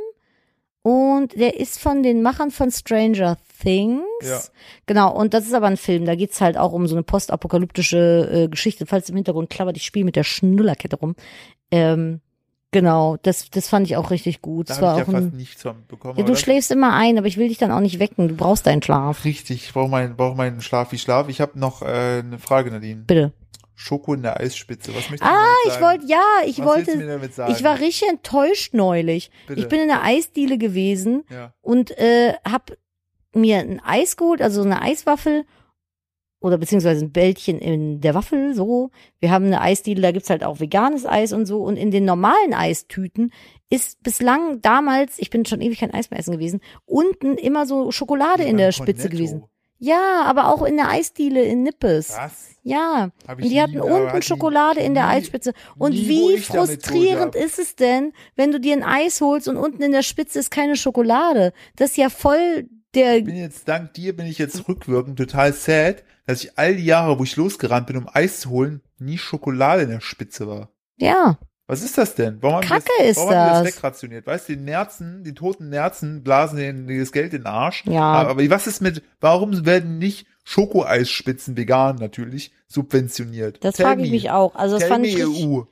und der ist von den Machern von Stranger Things. Ja. Genau, und das ist aber ein Film. Da geht's halt auch um so eine postapokalyptische äh, Geschichte. Falls im Hintergrund klappert, ich spiele mit der Schnullerkette rum. Ähm, genau, das, das fand ich auch richtig gut. Da habe ich ja ein, fast nichts von bekommen. ja, du schläfst immer ein, aber ich will dich dann auch nicht wecken. Du brauchst deinen Schlaf. Richtig, ich brauche meinen brauch meinen Schlaf wie Schlaf. Ich habe noch äh, eine Frage, Nadine. Bitte. Schoko in der Eisspitze. Was möchtest du Ah, damit ich sagen? wollte, ja, ich Was wollte, mir damit sagen? ich war richtig enttäuscht neulich. Bitte. Ich bin in der Eisdiele gewesen ja. und äh, hab mir ein Eis geholt, also eine Eiswaffel oder beziehungsweise ein Bällchen in der Waffel, so. Wir haben eine Eisdiele, da gibt's halt auch veganes Eis und so. Und in den normalen Eistüten ist bislang damals, ich bin schon ewig kein Eis mehr essen gewesen, unten immer so Schokolade in der Spitze gewesen. Ja, aber auch in der Eisdiele in Nippes. Was? Ja, und die nie, hatten unten Schokolade in der nie- Eisspitze. Und wie frustrierend ist es denn, wenn du dir ein Eis holst und unten in der Spitze ist keine Schokolade? Das ist ja voll der, Ich bin jetzt, dank dir bin ich jetzt rückwirkend total sad, dass ich all die Jahre, wo ich losgerannt bin, um Eis zu holen, nie Schokolade in der Spitze war. ja, Was ist das denn? Warum haben die Kacke das, ist warum haben die das. das wegrationiert? Weißt du, die Nerzen, die toten Nerzen blasen den, das Geld in den Arsch. Ja. Aber, was ist mit, warum werden nicht Schokoeisspitzen vegan natürlich subventioniert? das frage ich mich auch. Also das Tell fand ich richtig, EU.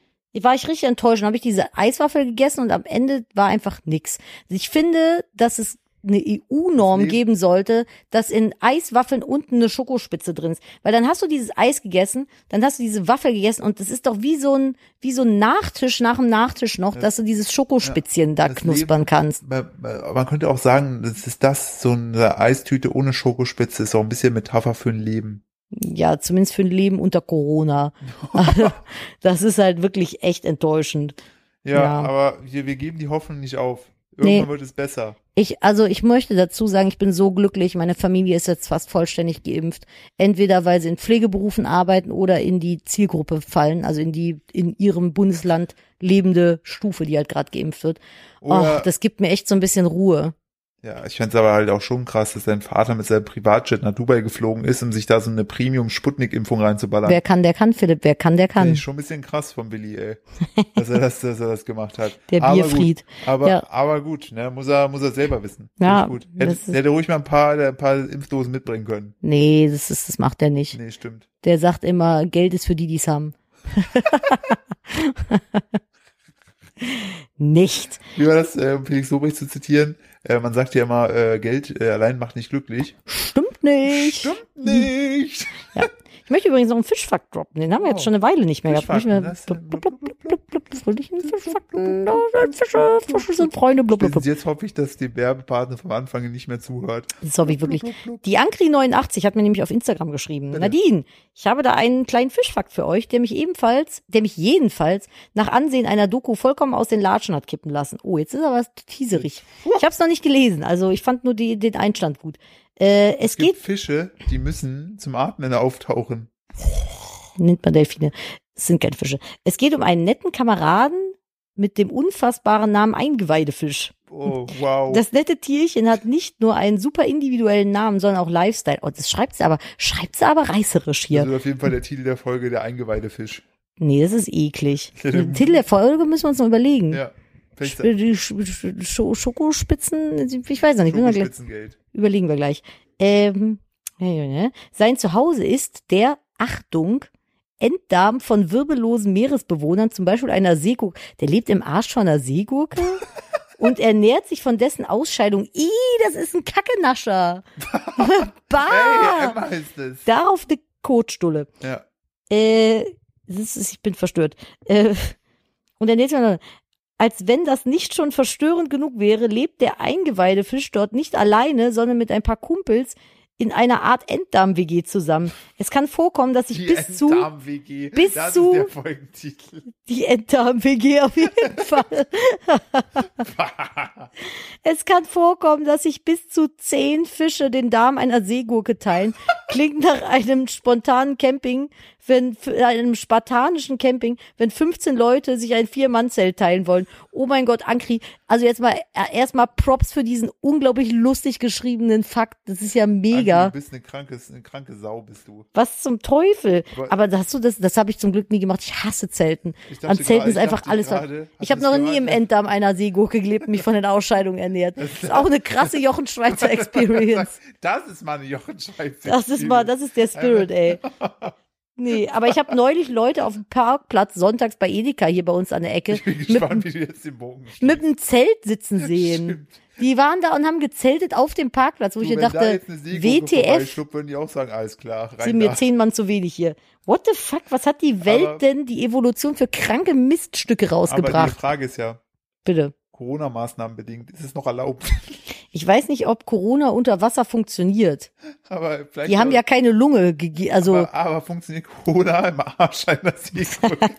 war ich richtig enttäuscht. Dann habe ich diese Eiswaffel gegessen und am Ende war einfach nix. Ich finde, dass es eine EU-Norm geben sollte, dass in Eiswaffeln unten eine Schokospitze drin ist. Weil dann hast du dieses Eis gegessen, dann hast du diese Waffel gegessen und das ist doch wie so ein, wie so ein Nachtisch nach dem Nachtisch noch, dass du dieses Schokospitzchen da das knuspern Leben- kannst. Man man könnte auch sagen, das ist das, so eine Eistüte ohne Schokospitze ist auch ein bisschen Metapher für ein Leben. Ja, zumindest für ein Leben unter Corona. Also, das ist halt wirklich echt enttäuschend. Ja, Ja. aber wir, wir geben die Hoffnung nicht auf. Irgendwann Nee. wird es besser. Ich, also ich möchte dazu sagen, ich bin so glücklich. Meine Familie ist jetzt fast vollständig geimpft. Entweder weil sie in Pflegeberufen arbeiten oder in die Zielgruppe fallen, also in die in ihrem Bundesland lebende Stufe, die halt gerade geimpft wird. Oder, Ach, das gibt mir echt so ein bisschen Ruhe. Ja, ich fände aber halt auch schon krass, dass dein Vater mit seinem Privatjet nach Dubai geflogen ist, um sich da so eine Premium-Sputnik-Impfung reinzuballern. Wer kann, der kann, Philipp. Wer kann, der Finde kann. ich schon ein bisschen krass von Billy, ey. Dass er das, dass er das gemacht hat. Der aber Bierfried. Gut, aber, Ja. aber gut, ne, muss er, muss er selber wissen. Ja, gut. Hätte, das hätte ruhig mal ein paar, ein paar Impfdosen mitbringen können. Nee, das ist, das macht er nicht. Nee, stimmt. Der sagt immer, Geld ist für die, die's haben. nicht. Wie war das, äh, um Felix Lobrecht zu zitieren? Äh, man sagt ja immer, äh, Geld äh, allein macht nicht glücklich. Stimmt nicht. Stimmt nicht. Ich möchte übrigens noch einen Fischfakt droppen. Den haben wir Oh. jetzt schon eine Weile nicht mehr gehabt. Nicht mehr fröhlichen Fischfakten. Fische, Fische sind Freunde, blub, blub, jetzt hoffe ich, dass die Werbepartner vom Anfang nicht mehr zuhört. Das hoffe ich wirklich. Die Ankri89 hat mir nämlich auf Instagram geschrieben. Nadine, ich habe da einen kleinen Fischfakt für euch, der mich ebenfalls, der mich jedenfalls nach Ansehen einer Doku vollkommen aus den Latschen hat kippen lassen. Oh, jetzt ist aber was teaserig. Ich habe es noch nicht gelesen, also ich fand nur die, den Einstand gut. Äh, es Es gibt geht, Fische, die müssen zum Atmen auftauchen. nennt man Delfine, es sind keine Fische. Es geht um einen netten Kameraden mit dem unfassbaren Namen Eingeweidefisch. Oh, wow. Das nette Tierchen hat nicht nur einen super individuellen Namen, sondern auch Lifestyle. Oh, das schreibt sie aber, schreibt sie aber reißerisch hier. Das ist auf jeden Fall der Titel der Folge, der Eingeweidefisch. Nee, das ist eklig. Den Titel der Folge müssen wir uns noch überlegen. Ja. Sch- Die Sch Sch Sch Schokospitzen, ich weiß noch nicht, müssen wir gleich, Spitzengeld. Überlegen wir gleich. Ähm. Sein Zuhause ist der, Achtung, Enddarm von wirbellosen Meeresbewohnern, zum Beispiel einer Seegurke. Der lebt im Arsch von einer Seegurke und ernährt sich von dessen Ausscheidung. Ih, das ist ein Kackenascher. bah! Hey, es. Darauf eine Kotstulle. Ja. Äh, das ist, ich bin verstört. Äh, und der nächste Mal, als wenn das nicht schon verstörend genug wäre, lebt der Eingeweidefisch dort nicht alleine, sondern mit ein paar Kumpels in einer Art Enddarm-WG zusammen. Es kann vorkommen, dass sich Die bis zu bis das zu- die Enddarm-WG auf jeden Fall. Es kann vorkommen, dass sich bis zu zehn Fische den Darm einer Seegurke teilen. Klingt nach einem spontanen Camping, wenn für einem spartanischen Camping, wenn 15 Leute sich ein Vier-Mann-Zelt teilen wollen. Oh mein Gott, Ankri. Also jetzt mal äh, erstmal Props für diesen unglaublich lustig geschriebenen Fakt. Das ist ja mega. Du bist eine kranke, eine kranke Sau, bist du. Was zum Teufel? Aber- Aber hast du das, das habe ich zum Glück nie gemacht. Ich hasse Zelten. Ich dachte An Zelten ist einfach alles. gerade, ich habe noch nie im? Enddarm einer Seegurke gelebt und mich von den Ausscheidungen ernährt. Das ist auch eine krasse Jochen Schweizer Experience. Das ist mal eine Jochen Schweiz. Das ist mal, das ist der Spirit, ey. Nee, aber ich habe neulich Leute auf dem Parkplatz sonntags bei Edeka hier bei uns an der Ecke Ich bin mit, gespannt, wie du jetzt den Bogen mit einem Zelt sitzen sehen. Stimmt. Die waren da und haben gezeltet auf dem Parkplatz, wo Du, ich mir da dachte, Seegurke WTF, würden die auch sagen, alles klar, rein sind mir da. zehn Mann zu wenig hier. What the fuck, was hat die Welt Aber- denn, die Evolution für kranke Miststücke Aber rausgebracht? die Frage ist ja, Bitte. Corona-Maßnahmen bedingt, ist es noch erlaubt? Ich weiß nicht, ob Corona unter Wasser funktioniert. aber vielleicht Die haben ja keine Lunge gegeben, also aber, aber funktioniert Corona im Arsch einer Seegurke?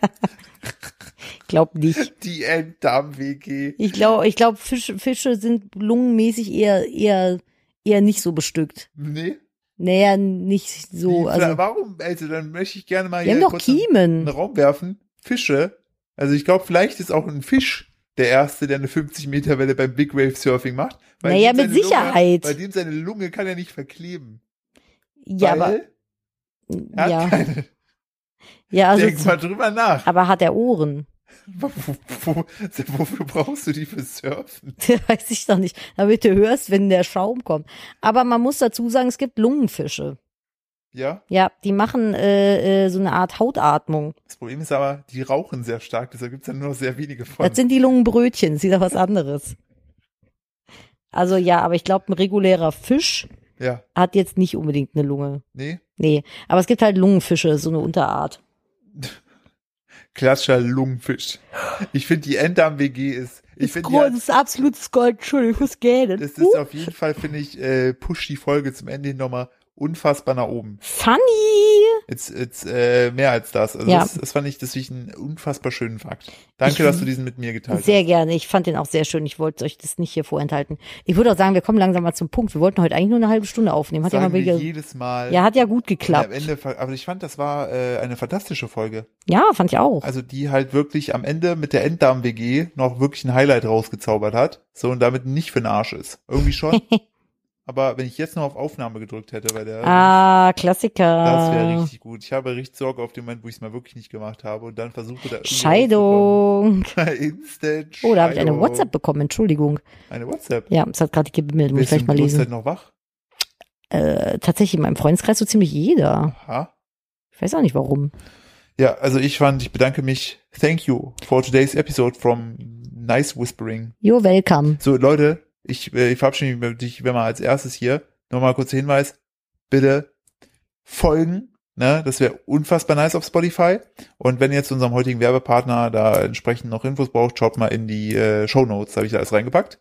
glaub nicht. die Enddarm-WG. Ich glaube, ich glaube, Fische, Fische sind lungenmäßig eher, eher, eher nicht so bestückt. Nee. Naja, nicht so. Wie- Also, warum? Also dann möchte ich gerne mal die haben hier doch kurz in den Kiemen. Raum werfen. Fische. Also ich glaube, vielleicht ist auch ein Fisch der erste, der eine 50 Meter Welle beim Big Wave Surfing macht. Naja, mit Sicherheit. Lunge, bei dem seine Lunge kann er nicht verkleben. Ja, aber, er hat ja, keine. ja, also, Denk mal drüber nach. aber hat er Ohren? Wo, wo, wofür brauchst du die für Surfen? Weiß ich doch nicht. Damit du hörst, wenn der Schaum kommt. Aber man muss dazu sagen, es gibt Lungenfische. Ja, Ja, die machen äh, äh, so eine Art Hautatmung. das Problem ist aber, die rauchen sehr stark, deshalb gibt's ja nur noch sehr wenige von. Das sind die Lungenbrötchen, das ist wieder was anderes. Also ja, aber ich glaube, ein regulärer Fisch Ja, hat jetzt nicht unbedingt eine Lunge. nee. Nee, aber es gibt halt Lungenfische, so eine Unterart. Klassischer Lungenfisch. Ich finde, die Enddarm-WG ist, ich finde, die das ist absolutes Gold, Entschuldigung, ich muss gähnen. das ist auf jeden Fall, finde ich, äh, pusht die Folge zum Ende hin nochmal unfassbar nach oben. Funny! Jetzt, jetzt äh, mehr als das. Also Ja. das, das fand ich deswegen einen unfassbar schönen Fakt. Danke, Ich- dass du diesen mit mir geteilt Sehr hast. gerne, ich fand den auch sehr schön. Ich wollte euch das nicht hier vorenthalten. Ich würde auch sagen, wir kommen langsam mal zum Punkt. Wir wollten heute eigentlich nur eine halbe Stunde aufnehmen. Hat ja Sagen mal wir wieder, jedes Mal. ja, hat ja gut Und am geklappt. Ende, aber ich fand, das war äh, eine fantastische Folge. Ja, fand ich auch. Also die halt wirklich am Ende mit der Enddarm-WG noch wirklich ein Highlight rausgezaubert hat. So und damit nicht für den Arsch ist. Irgendwie schon. aber wenn ich jetzt noch auf Aufnahme gedrückt hätte, weil der Ah, Klassiker. das wäre richtig gut. Ich habe richtig Sorge auf den Moment, wo ich es mal wirklich nicht gemacht habe und dann versuche da irgendwie Scheidung. Instant Oh, da habe ich eine Scheidung. WhatsApp bekommen, Entschuldigung. Eine WhatsApp. Ja, es hat gerade gebimmelt, muss ich gleich mal lesen. noch wach? Äh, tatsächlich in meinem Freundeskreis so ziemlich jeder. Aha. Ich weiß auch nicht warum. Ja, also ich fand, ich bedanke mich. Thank you for today's episode from Nice Whispering. You're welcome. So, Leute, ich, äh, ich verabschiede mich dich, wenn mal als erstes hier. Nochmal kurzer Hinweis. Bitte folgen, Ne, das wäre unfassbar nice auf Spotify. Und wenn ihr jetzt unserem heutigen Werbepartner da entsprechend noch Infos braucht, schaut mal in die äh, Show Notes, habe ich da alles reingepackt.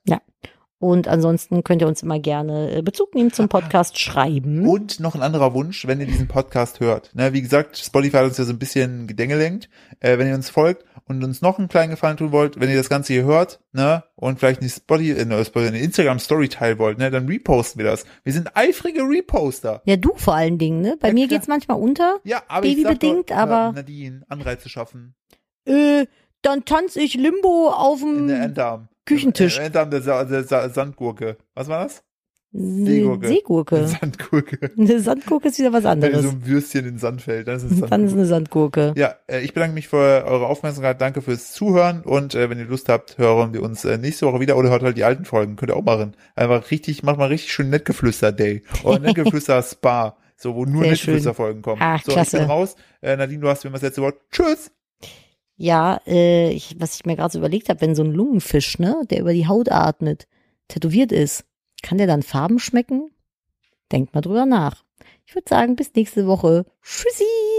Und ansonsten könnt ihr uns immer gerne äh, Bezug nehmen zum Podcast schreiben. Und noch ein anderer Wunsch, wenn ihr diesen Podcast hört. Ne, wie gesagt, Spotify hat uns ja so ein bisschen gedängelenkt. Äh, wenn ihr uns folgt und uns noch einen kleinen Gefallen tun wollt, wenn ihr das Ganze hier hört, ne, und vielleicht eine Spotify, äh, Spotify, eine Instagram Story teilen wollt, ne, dann reposten wir das. Wir sind eifrige Reposter. Ja, du vor allen Dingen, ne? Bei Ja, mir klar. geht's manchmal unter. Ja, aber ich Babybedingt, doch, aber- Na, Nadine, Anreize schaffen. Äh, dann tanze ich Limbo auf In der dem. Küchentisch. Im Enddarm der, Sa der Sa Sandgurke. Was war das? Se- Seegurke. Seegurke. Sandgurke. Eine Sandgurke ist wieder was Wenn anderes. so ein Würstchen in den Sand fällt, dann ist es Dann ist Sandgurke. eine Sandgurke. Ja, äh, ich bedanke mich für eure Aufmerksamkeit. Danke fürs Zuhören und äh, wenn ihr Lust habt, hören wir uns äh, nächste Woche wieder oder hört halt die alten Folgen. Könnt ihr auch machen. Einfach richtig, macht mal richtig schön Nettgeflüster-Day oder Nettgeflüster-Spa. So, wo nur Nettgeflüster-Folgen kommen. Ach, so, klasse. ich bin raus. Äh, Nadine, du hast immer das letzte Wort. Tschüss! Ja, äh, ich, was ich mir gerade so überlegt habe, wenn so ein Lungenfisch, ne, der über die Haut atmet, tätowiert ist, kann der dann Farben schmecken? Denkt mal drüber nach. Ich würde sagen, bis nächste Woche. Tschüssi!